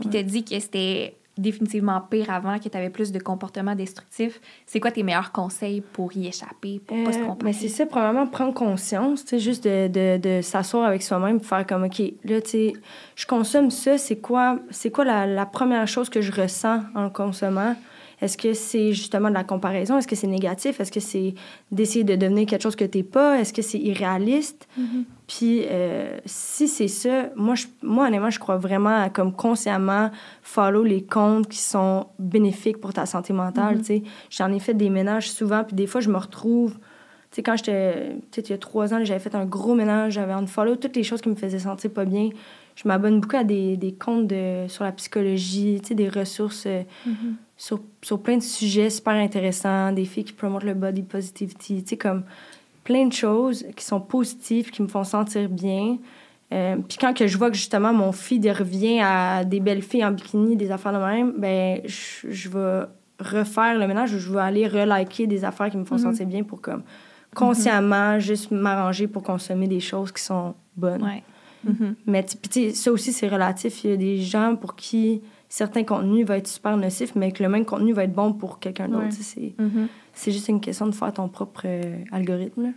Puis t'as dit que c'était définitivement pire avant, que tu avais plus de comportements destructifs. C'est quoi tes meilleurs conseils pour y échapper, pour pas se Euh, comparer? mais c'est ça, probablement prendre conscience, tu sais, juste de, de, de s'asseoir avec soi-même, faire comme, OK, là, tu sais, je consomme ça, c'est quoi, c'est quoi la, la première chose que je ressens en le consommant? Est-ce que c'est justement de la comparaison? Est-ce que c'est négatif? Est-ce que c'est d'essayer de devenir quelque chose que t'es pas? Est-ce que c'est irréaliste? Puis euh, si c'est ça, moi, je, moi, honnêtement, je crois vraiment à comme consciemment follow les comptes qui sont bénéfiques pour ta santé mentale, tu sais. J'en ai fait des ménages souvent, puis des fois, je me retrouve... Tu sais, quand j'étais... Tu sais, il y a trois ans, j'avais fait un gros ménage, j'avais unfollow toutes les choses qui me faisaient sentir pas bien. Je m'abonne beaucoup à des, des comptes de, sur la psychologie, tu sais, des ressources euh, sur, sur plein de sujets super intéressants, des filles qui promotent le body positivity, tu sais, comme plein de choses qui sont positives, qui me font sentir bien. Euh, puis quand que je vois que justement mon feed revient à des belles filles en bikini, des affaires de même, ben je, je vais refaire le ménage, je vais aller reliker des affaires qui me font sentir bien pour comme consciemment juste m'arranger pour consommer des choses qui sont bonnes. Ouais. Mhm. Mais puis tu sais, ça aussi, c'est relatif. Il y a des gens pour qui certains contenus vont être super nocifs, mais que le même contenu va être bon pour quelqu'un d'autre. Ouais. Sais, C'est juste une question de faire ton propre euh, algorithme. là.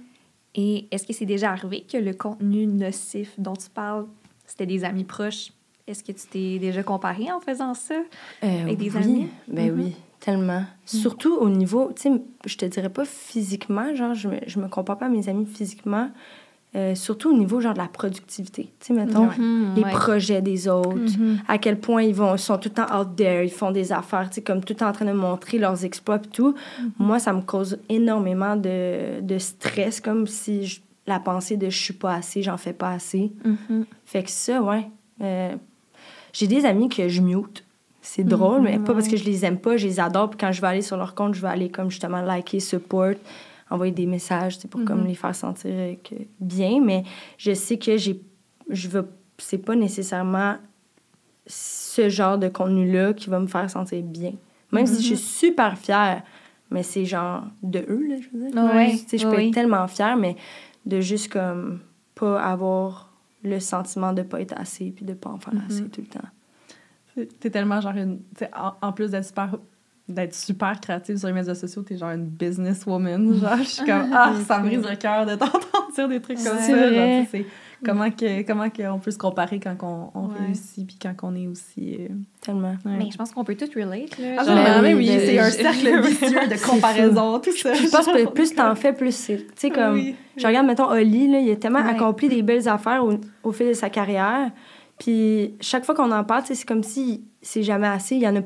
Et est-ce que c'est déjà arrivé que le contenu nocif dont tu parles, c'était des amis proches? Est-ce que tu t'es déjà comparé en faisant ça? Avec des oui. amis? Ben Mhm. oui, tellement. Surtout au niveau, tu sais, je te dirais pas physiquement, genre, je me, je me compare pas à mes amis physiquement, euh, surtout au niveau, genre, de la productivité. Tu sais, mettons, Mhm, les ouais. projets des autres, Mhm. à quel point ils vont, sont tout le temps out there, ils font des affaires, tu sais, comme tout le temps en train de montrer leurs exploits et tout. Moi, ça me cause énormément de, de stress, comme si je- la pensée de je suis pas assez, j'en fais pas assez. Mhm. Fait que ça, ouais. euh, j'ai des amis que je mute. C'est drôle, mais pas parce que je les aime pas, je les adore. Puis quand je vais aller sur leur compte, je vais aller comme justement liker, support, envoyer des messages pour comme les faire sentir euh, que bien. Mais je sais que j'ai. Je veux. C'est pas nécessairement ce genre de contenu-là qui va me faire sentir bien. Même si je suis super fière, mais c'est genre de eux, là, je veux dire. Sais, je peux oui. être tellement fière, mais de juste comme pas avoir le sentiment de pas être assez puis de pas en faire assez tout le temps. T'es tellement genre une. En, en plus d'être super, d'être super créative sur les médias sociaux, t'es genre une businesswoman. Genre, je suis comme, ah, ça me brise le cœur de t'entendre dire des trucs comme ça. vrai. Genre, tu sais, c'est comment, que, comment que on peut se comparer quand on, on Ouais. réussit, puis quand on est aussi. euh, Tellement. ouais. Mais je pense qu'on peut tout relate. Là. Ah, Genre, oui, oui, c'est un cercle vicieux de comparaison, tout ça. Je pense que plus t'en fais, plus c'est. Tu sais, comme. Oui. Je regarde, mettons, Oli, là, il a tellement Ouais. accompli des belles affaires au, au fil de sa carrière. Puis chaque fois qu'on en parle, tu sais, c'est comme si c'est jamais assez. Il, y en a,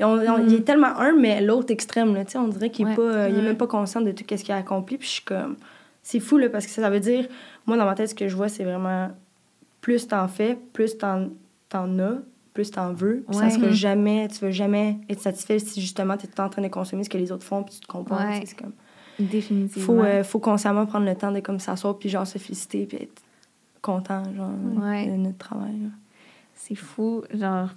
on- on- il est tellement un, mais l'autre extrême. Là, tu sais, on dirait qu'il est, Ouais. pas, euh, il est même pas conscient de tout ce qu'il a accompli. Puis je suis comme. C'est fou, là, parce que ça veut dire. Moi, dans ma tête, ce que je vois, c'est vraiment. Plus t'en fais, plus t'en, t'en as, plus t'en veux. Puis Ouais. ça sera jamais. Tu vas jamais être satisfait si justement t'es tout le temps en train de consommer ce que les autres font, puis tu te compares. Ouais. C'est comme. Définitivement. Faut, euh, faut consciemment prendre le temps de comme s'asseoir puis genre se féliciter puis être content genre de notre travail. C'est fou, genre,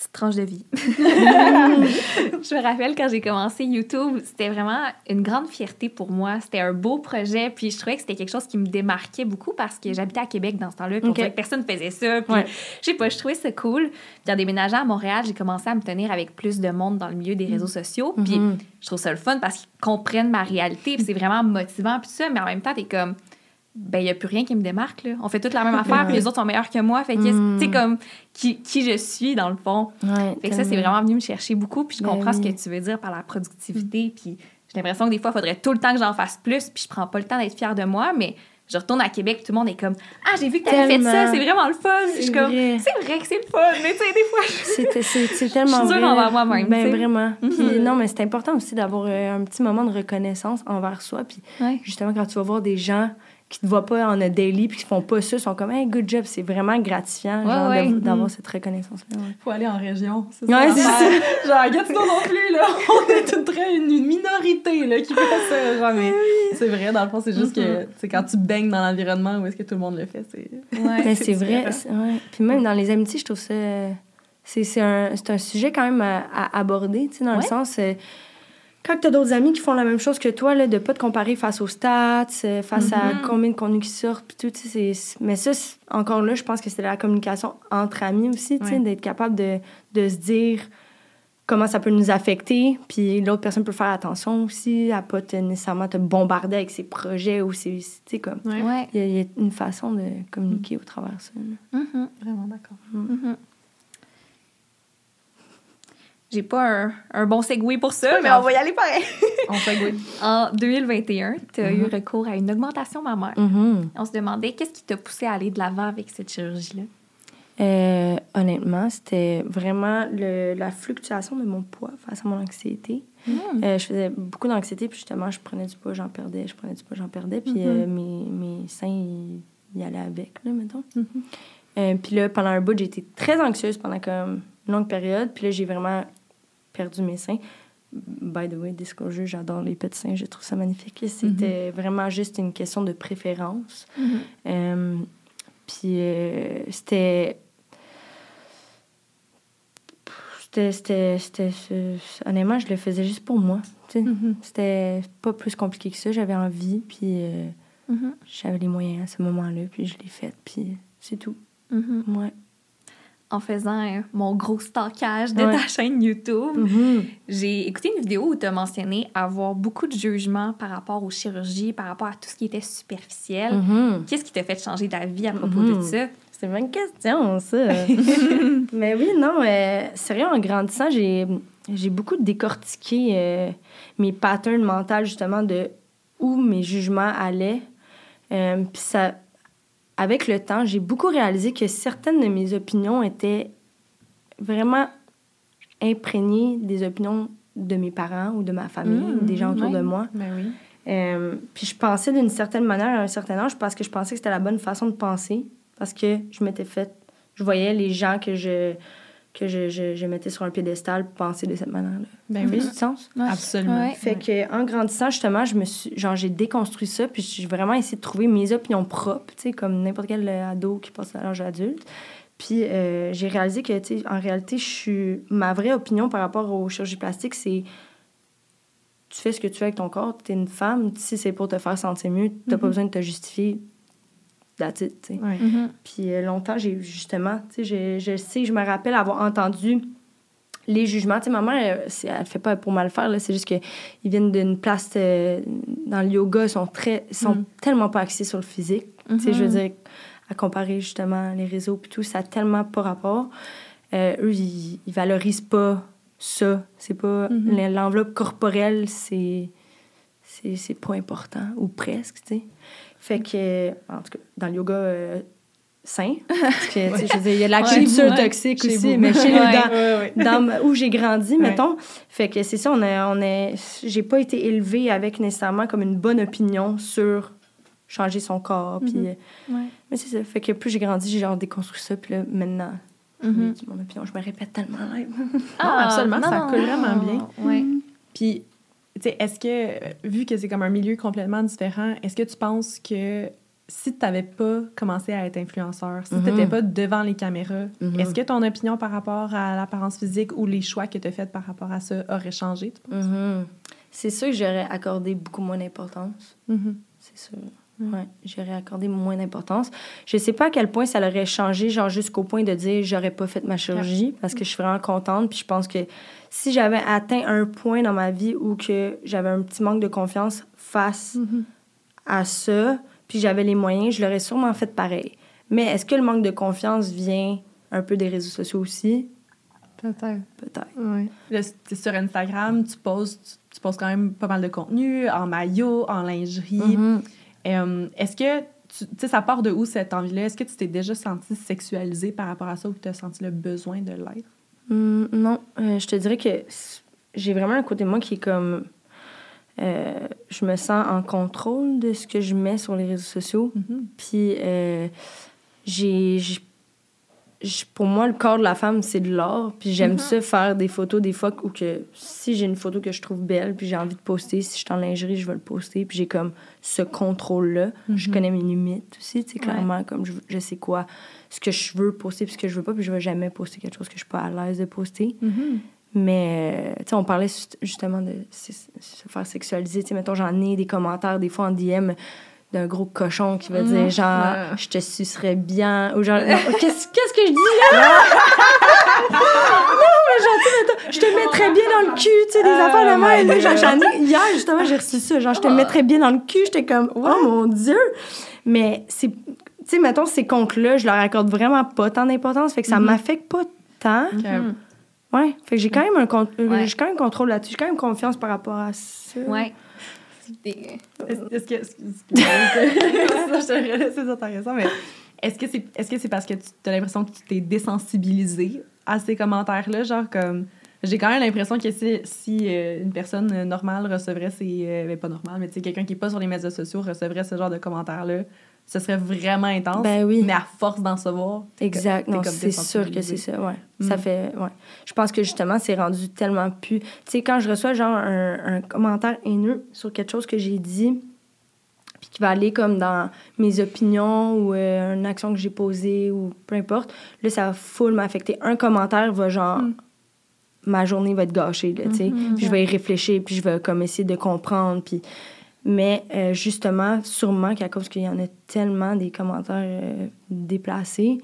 petite tranche de vie. je me rappelle quand j'ai commencé YouTube, c'était vraiment une grande fierté pour moi. C'était un beau projet, puis je trouvais que c'était quelque chose qui me démarquait beaucoup parce que j'habitais à Québec dans ce temps-là, puis on Ok. dirait que personne faisait ça. Puis, Ouais. je sais pas, je trouvais ça cool. Puis en déménageant à Montréal, j'ai commencé à me tenir avec plus de monde dans le milieu des réseaux sociaux. Puis Mhm. je trouve ça le fun parce qu'ils comprennent ma réalité, puis c'est vraiment motivant, puis ça, mais en même temps, t'es comme ben, il n'y a plus rien qui me démarque. Là. On fait toute la même affaire, puis les autres sont meilleurs que moi. Fait que, Mm. tu sais, comme qui, qui je suis, dans le fond. Ouais, Fait que ça, c'est vraiment venu me chercher beaucoup, puis je Ben comprends ce que tu veux dire par la productivité, puis j'ai l'impression que des fois, il faudrait tout le temps que j'en fasse plus, puis je prends pas le temps d'être fière de moi, mais je retourne à Québec, tout le monde est comme « Ah, j'ai vu que t'avais fait ça, c'est vraiment le fun! » Puis Je suis C'est comme vrai. « C'est vrai que c'est le fun, mais tu sais, des fois... C'est- tellement Je suis envers moi-même, Ben vraiment. Puis Mhm. non mais c'est important aussi d'avoir euh, un petit moment de reconnaissance envers soi puis Ouais. justement quand tu vas voir des gens qui te voient pas en a daily puis qui font pas ça sont comme hey good job c'est vraiment gratifiant Ouais, ouais. d'avoir Mhm. cette reconnaissance là Faut aller en région. C'est Ouais, ça. c'est l'affaire. Genre, Gatineau non plus, là. On est une, très, une minorité, là, qui fait ça. Genre, mais c'est vrai, dans le fond, c'est juste que, c'est quand tu baignes dans l'environnement où est-ce que tout le monde le fait, c'est... Mais c'est vrai. ouais. Puis même dans les amitiés, je trouve ça. C'est c'est un, c'est un sujet quand même à, à aborder, tu sais, dans le Ouais. sens. euh, quand tu as d'autres amis qui font la même chose que toi, là, de pas te comparer face aux stats, euh, face à Mhm. combien de contenus qui sortent, puis tout, tu sais, c'est- c'est- Mais ça, encore là, je pense que c'est la communication entre amis aussi, tu sais, Ouais. d'être capable de, de se dire comment ça peut nous affecter, puis l'autre personne peut faire attention aussi à pas te, nécessairement te bombarder avec ses projets ou ses... Tu sais, comme... Ouais. Il y, a- il y a une façon de communiquer au travers de ça. Mhm. vraiment d'accord. J'ai pas un, un bon segue pour ça, mais on va y aller pareil. On goût. En 2021, tu as eu recours à une augmentation mammaire. On se demandait qu'est-ce qui t'a poussé à aller de l'avant avec cette chirurgie-là? Euh, honnêtement, c'était vraiment le- la fluctuation de mon poids face à mon anxiété. Euh, je faisais beaucoup d'anxiété, puis justement, je prenais du poids, j'en perdais, je prenais du poids, j'en perdais, puis euh, mes, mes seins, ils, ils allaient avec, là, mettons. Puis là, pendant un bout, j'ai été très anxieuse pendant comme une longue période, puis là, j'ai vraiment perdu mes seins. By the way, disclosure, j'adore les petits seins, je trouve ça magnifique. C'était vraiment juste une question de préférence. Euh, puis euh, c'était. C'était. Honnêtement, je le faisais juste pour moi. tu sais. C'était pas plus compliqué que ça. J'avais envie, puis euh, Mhm. j'avais les moyens à ce moment-là, puis je l'ai fait, puis c'est tout. Mhm. Ouais. En faisant euh, mon gros stockage de Ouais. ta chaîne YouTube, Mhm. j'ai écouté une vidéo où tu as mentionné avoir beaucoup de jugements par rapport aux chirurgies, par rapport à tout ce qui était superficiel. Mhm. Qu'est-ce qui t'a fait changer d'avis à propos de Mhm. ça? C'est une bonne question, ça. Mais oui, non, euh, sérieux, en grandissant, j'ai, j'ai beaucoup décortiqué euh, mes patterns mentaux, justement, de où mes jugements allaient. Euh, Puis ça, avec le temps, j'ai beaucoup réalisé que certaines de mes opinions étaient vraiment imprégnées des opinions de mes parents ou de ma famille ou des gens autour de moi. Ben oui. Euh, puis je pensais d'une certaine manière à un certain âge parce que je pensais que c'était la bonne façon de penser. Parce que je m'étais fait. Je voyais les gens que je, que je, je, je mettais sur un piédestal penser de cette manière-là. Ben Ça fait oui. du sens? Ouais. Absolument. Ouais. Fait que en grandissant, justement, je me suis. Genre, j'ai déconstruit ça, puis j'ai vraiment essayé de trouver mes opinions propres, tu sais, comme n'importe quel euh, ado qui passe à l'âge adulte. Puis euh, j'ai réalisé que, tu sais, en réalité, je suis. Ma vraie opinion par rapport aux chirurgies plastiques, c'est. Tu fais ce que tu veux avec ton corps, t'es une femme, si c'est pour te faire sentir mieux, t'as pas besoin de te justifier. That's it. Mhm. Puis euh, longtemps, j'ai justement, tu sais, je, je sais, je me rappelle avoir entendu les jugements. Tu sais, ma mère, euh, c'est- elle, fait pas pour mal faire, là. C'est juste qu'ils viennent d'une place euh, dans le yoga, ils sont, très, sont Mm. tellement pas axés sur le physique. Tu sais, je veux dire, à comparer justement les réseaux puis tout, ça a tellement pas rapport. Euh, eux, ils, ils valorisent pas ça. C'est pas... Mhm. l'en- L'enveloppe corporelle, c'est... C'est c'est pas important, ou presque, tu sais. Fait que, en tout cas, dans le yoga euh, sain, parce que, je veux dire, il y a la culture toxique Chez aussi, vous. mais chez Ouais, dans, dans où j'ai grandi, mettons. Fait que c'est ça, on est, on est, j'ai pas été élevée avec nécessairement comme une bonne opinion sur changer son corps. Puis, euh, Ouais. mais c'est ça. Fait que plus j'ai grandi, j'ai genre déconstruit ça. Puis là, maintenant, Mhm. j'ai mon opinion. Je me répète tellement. Ah, absolument, ça colle vraiment bien. Ouais. Puis, est-ce que, vu que c'est comme un milieu complètement différent, est-ce que tu penses que si tu n'avais pas commencé à être influenceur, si Mhm. tu n'étais pas devant les caméras, Mhm. est-ce que ton opinion par rapport à l'apparence physique ou les choix que tu as faits par rapport à ça auraient changé, tu penses? Mhm. C'est sûr que j'aurais accordé beaucoup moins d'importance. Mhm. C'est sûr. Ouais, j'aurais accordé moins d'importance. Je sais pas à quel point ça l'aurait changé, genre jusqu'au point de dire j'aurais pas fait ma chirurgie, parce que je suis vraiment contente. Puis je pense que si j'avais atteint un point dans ma vie où que j'avais un petit manque de confiance face Mhm. à ça, puis j'avais les moyens, je l'aurais sûrement fait pareil. Mais est-ce que le manque de confiance vient un peu des réseaux sociaux aussi? Peut-être. Peut-être. Ouais. Là, c'est sur Instagram, tu postes, tu postes quand même pas mal de contenu, en maillot, en lingerie. Mhm. Euh, Est-ce que, tu sais, ça part de où cette envie-là? Est-ce que tu t'es déjà senti sexualisée par rapport à ça ou tu as senti le besoin de l'être? Hum, non, Euh, je te dirais que j'ai vraiment un côté de moi qui est comme euh, je me sens en contrôle de ce que je mets sur les réseaux sociaux. Mhm. Puis, euh, j'ai, pour moi, le corps de la femme, c'est de l'art. Puis, j'aime ça faire des photos des fois où que si j'ai une photo que je trouve belle, puis j'ai envie de poster, si je suis en lingerie, je vais le poster. Puis, j'ai comme ce contrôle-là. Je connais mes limites aussi, tu sais, clairement, comme je, je sais quoi, ce que je veux poster, puis ce que je veux pas, puis je vais jamais poster quelque chose que je suis pas à l'aise de poster. Mais, euh, tu sais, on parlait juste- justement de se faire sexualiser. Tu sais, mettons, j'en ai des commentaires, des fois en DM, d'un gros cochon qui va dire genre, Ouais. je te sucerais bien. Ou genre, qu'est-ce qu'est-ce que je dis là? non, mais genre, je te mettrais bien dans le cul, tu sais, des Oh affaires de même. là, Genre, hier, justement, j'ai reçu ça. Genre, je te mettrais bien dans le cul. J'étais comme, oh mon Dieu. Mais c'est, tu sais, mettons, ces comptes-là, je leur accorde vraiment pas tant d'importance. Fait que ça m'affecte pas tant. Ok. Ouais, fait que j'ai quand même un euh, Ouais. j'ai quand même contrôle là-dessus, j'ai quand même confiance par rapport à ça. Ouais. Des- Est-ce que. c'est intéressant, mais est-ce que c'est est -ce c'est parce que tu as l'impression que tu t'es désensibilisé à ces commentaires-là? Genre, comme. J'ai quand même l'impression que si, si euh, une personne normale recevrait ces. euh, ben, pas normale, mais tu sais, quelqu'un qui n'est pas sur les médias sociaux recevrait ce genre de commentaires-là, ce serait vraiment intense. Ben oui. Mais à force d'en savoir. Exact, comme- non, c'est sûr que c'est ça, ouais. Ça Mm. fait, ouais. Je pense que justement, c'est rendu tellement plus... Tu sais, quand je reçois genre un, un commentaire haineux sur quelque chose que j'ai dit, puis qui va aller comme dans mes opinions ou euh, une action que j'ai posée ou peu importe, là, ça va full m'affecter. Un commentaire va genre... Mm. Ma journée va être gâchée, là, tu sais. Mm-hmm. Puis je vais y réfléchir, puis je vais comme essayer de comprendre, puis... Mais euh, justement, sûrement qu'à cause qu'il y en a tellement des commentaires euh, déplacés,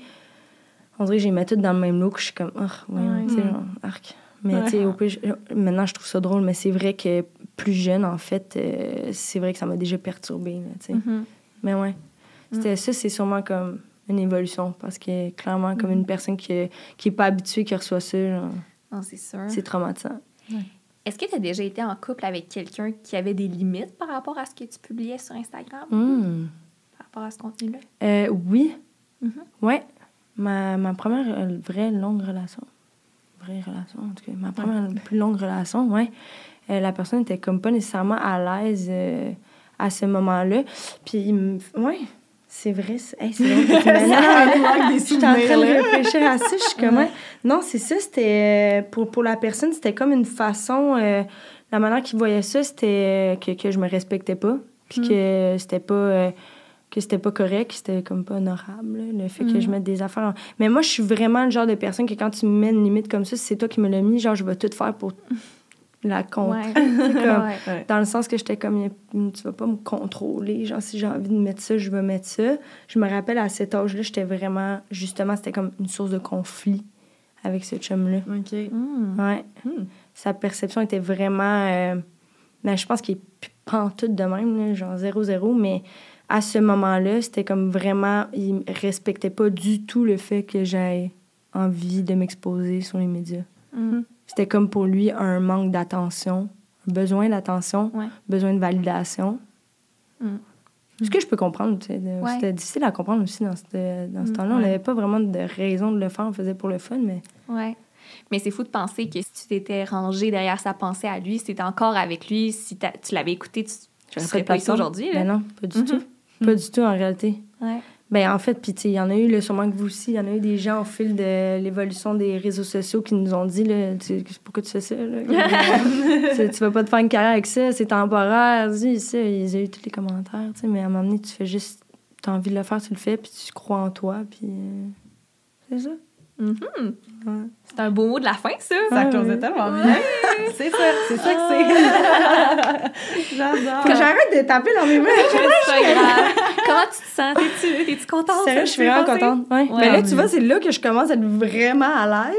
on dirait que j'ai mis tout dans le même look. Je suis comme, oh, ouais, Ouais. tu sais, genre, arc. Mais Ouais. tu sais, au pire, je- maintenant, je trouve ça drôle, mais c'est vrai que plus jeune, en fait, euh, c'est vrai que ça m'a déjà perturbée, tu sais. Mhm. Mais ouais, c'était ça, c'est sûrement comme une évolution, parce que clairement, comme une personne qui n'est qui est pas habituée, qui reçoit ça, genre, Non, c'est sûr. c'est traumatisant. Est-ce que tu as déjà été en couple avec quelqu'un qui avait des limites par rapport à ce que tu publiais sur Instagram, Hmm. par rapport à ce contenu-là? Euh, oui. Mhm. Ouais. Ma, ma première euh, vraie longue relation. Vraie relation, en tout cas. Ma première plus longue relation, ouais. Euh, la personne était comme pas nécessairement à l'aise euh, à ce moment-là. Puis, ouais, c'est vrai. C'est hey, vrai Je suis en train de réfléchir à ça. Je suis comme, ouais. Non, c'est ça. C'était. euh, Pour, pour la personne, c'était comme une façon. euh, la manière qu'il voyait ça, c'était euh, que, que je me respectais pas. Puis que c'était pas. euh, que c'était pas correct, que c'était comme pas honorable, là, le fait que je mette des affaires. en- Mais moi, je suis vraiment le genre de personne que quand tu me mets une limite comme ça, si c'est toi qui me l'as mis, genre, je vais tout faire pour la contre. Ouais. Comme- Ouais. Dans le sens que j'étais comme, tu vas pas me contrôler. Genre, si j'ai envie de mettre ça, je vais mettre ça. Je me rappelle, à cet âge-là, j'étais vraiment, justement, c'était comme une source de conflit avec ce chum-là. OK. Mm. Ouais. Hmm. Sa perception était vraiment. euh, ben, je pense qu'il est pantoute de même, là, genre 0-0, mais à ce moment-là, c'était comme vraiment. Il respectait pas du tout le fait que j'aie envie de m'exposer sur les médias. Mm. C'était comme pour lui un manque d'attention, un besoin d'attention, Ouais. besoin de validation. Mm. Ce que je peux comprendre, tu sais, de- Ouais. c'était difficile à comprendre aussi dans ce, dans ce Mm, temps-là. On n'avait pas vraiment de raison de le faire, on faisait pour le fun, mais Ouais. Mais c'est fou de penser que si tu t'étais rangé derrière sa pensée à lui, si t'étais encore avec lui, si tu l'avais écouté, tu j'aurais serais pas ici aujourd'hui. là. Ben non, pas du Mhm. tout. Pas du tout en réalité. Ouais. Ben en fait, puis tu sais, il y en a eu, là, sûrement que vous aussi, il y en a eu des gens au fil de l'évolution des réseaux sociaux qui nous ont dit, là, tu sais, pourquoi tu fais ça, là? tu, tu vas pas te faire une carrière avec ça, c'est temporaire, dis ça. Ils ont eu tous les commentaires, tu sais, mais à un moment donné, tu fais juste, t'as envie de le faire, tu le fais, puis tu crois en toi, puis euh, c'est ça. Mhm. Ouais. C'est un beau mot de la fin, ça. Ça Ah, closait oui. tellement bien. C'est ça, c'est ça que c'est. J'adore. Que j'arrête de taper dans mes mains. C'est pas grave. Comment tu te sens? T'es-tu, t'es-tu contente? Sérieux, je suis vraiment contente. Ouais. Ouais. Mais là, tu vois, c'est là que je commence à être vraiment à l'aise.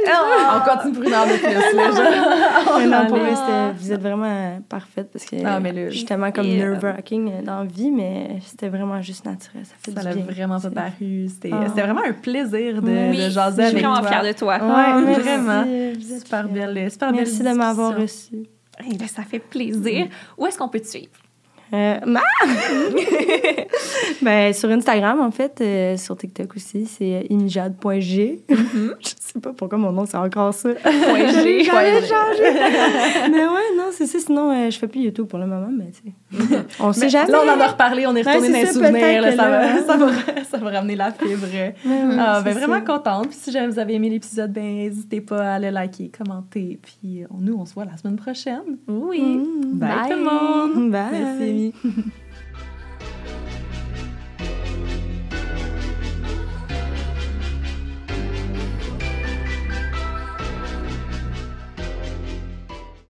On continue prudent de plus, là, genre. Mais non, pour vrai, c'était- vous êtes vraiment parfaite parce que Ah, mais le- tellement comme euh, nerve-wracking dans la vie, mais c'était vraiment juste naturel. Ça fait Ça du l'a vraiment pas paru. C'était Ah. c'était vraiment un plaisir de, Oui, de jaser je suis vraiment fière de toi. Ouais, Ah, vraiment. vous êtes Super belle, super belle Merci de m'avoir reçu. Eh ben, ça fait plaisir. Où est-ce qu'on peut te suivre? Euh, ma- ben, sur Instagram, en fait, euh, sur TikTok aussi, c'est imijade.g. Je sais pas pourquoi mon nom, c'est encore ça. Point G. G. changé. mais ouais, non, c'est ça. Sinon, euh, je fais plus YouTube pour le moment, mais tu sais. On sait Mais jamais. Là, on en a reparlé, on est Ouais, retourné dans les souvenirs. là, ça, va, là- ça, va, ça va ramener la fibre. Ah, ben, vraiment ça. contente. Puis si jamais vous avez aimé l'épisode, ben n'hésitez pas à le liker, commenter. Puis on- nous, on se voit la semaine prochaine. Oui. Mm. Bye, Bye. tout le monde. Bye. Merci, Amy.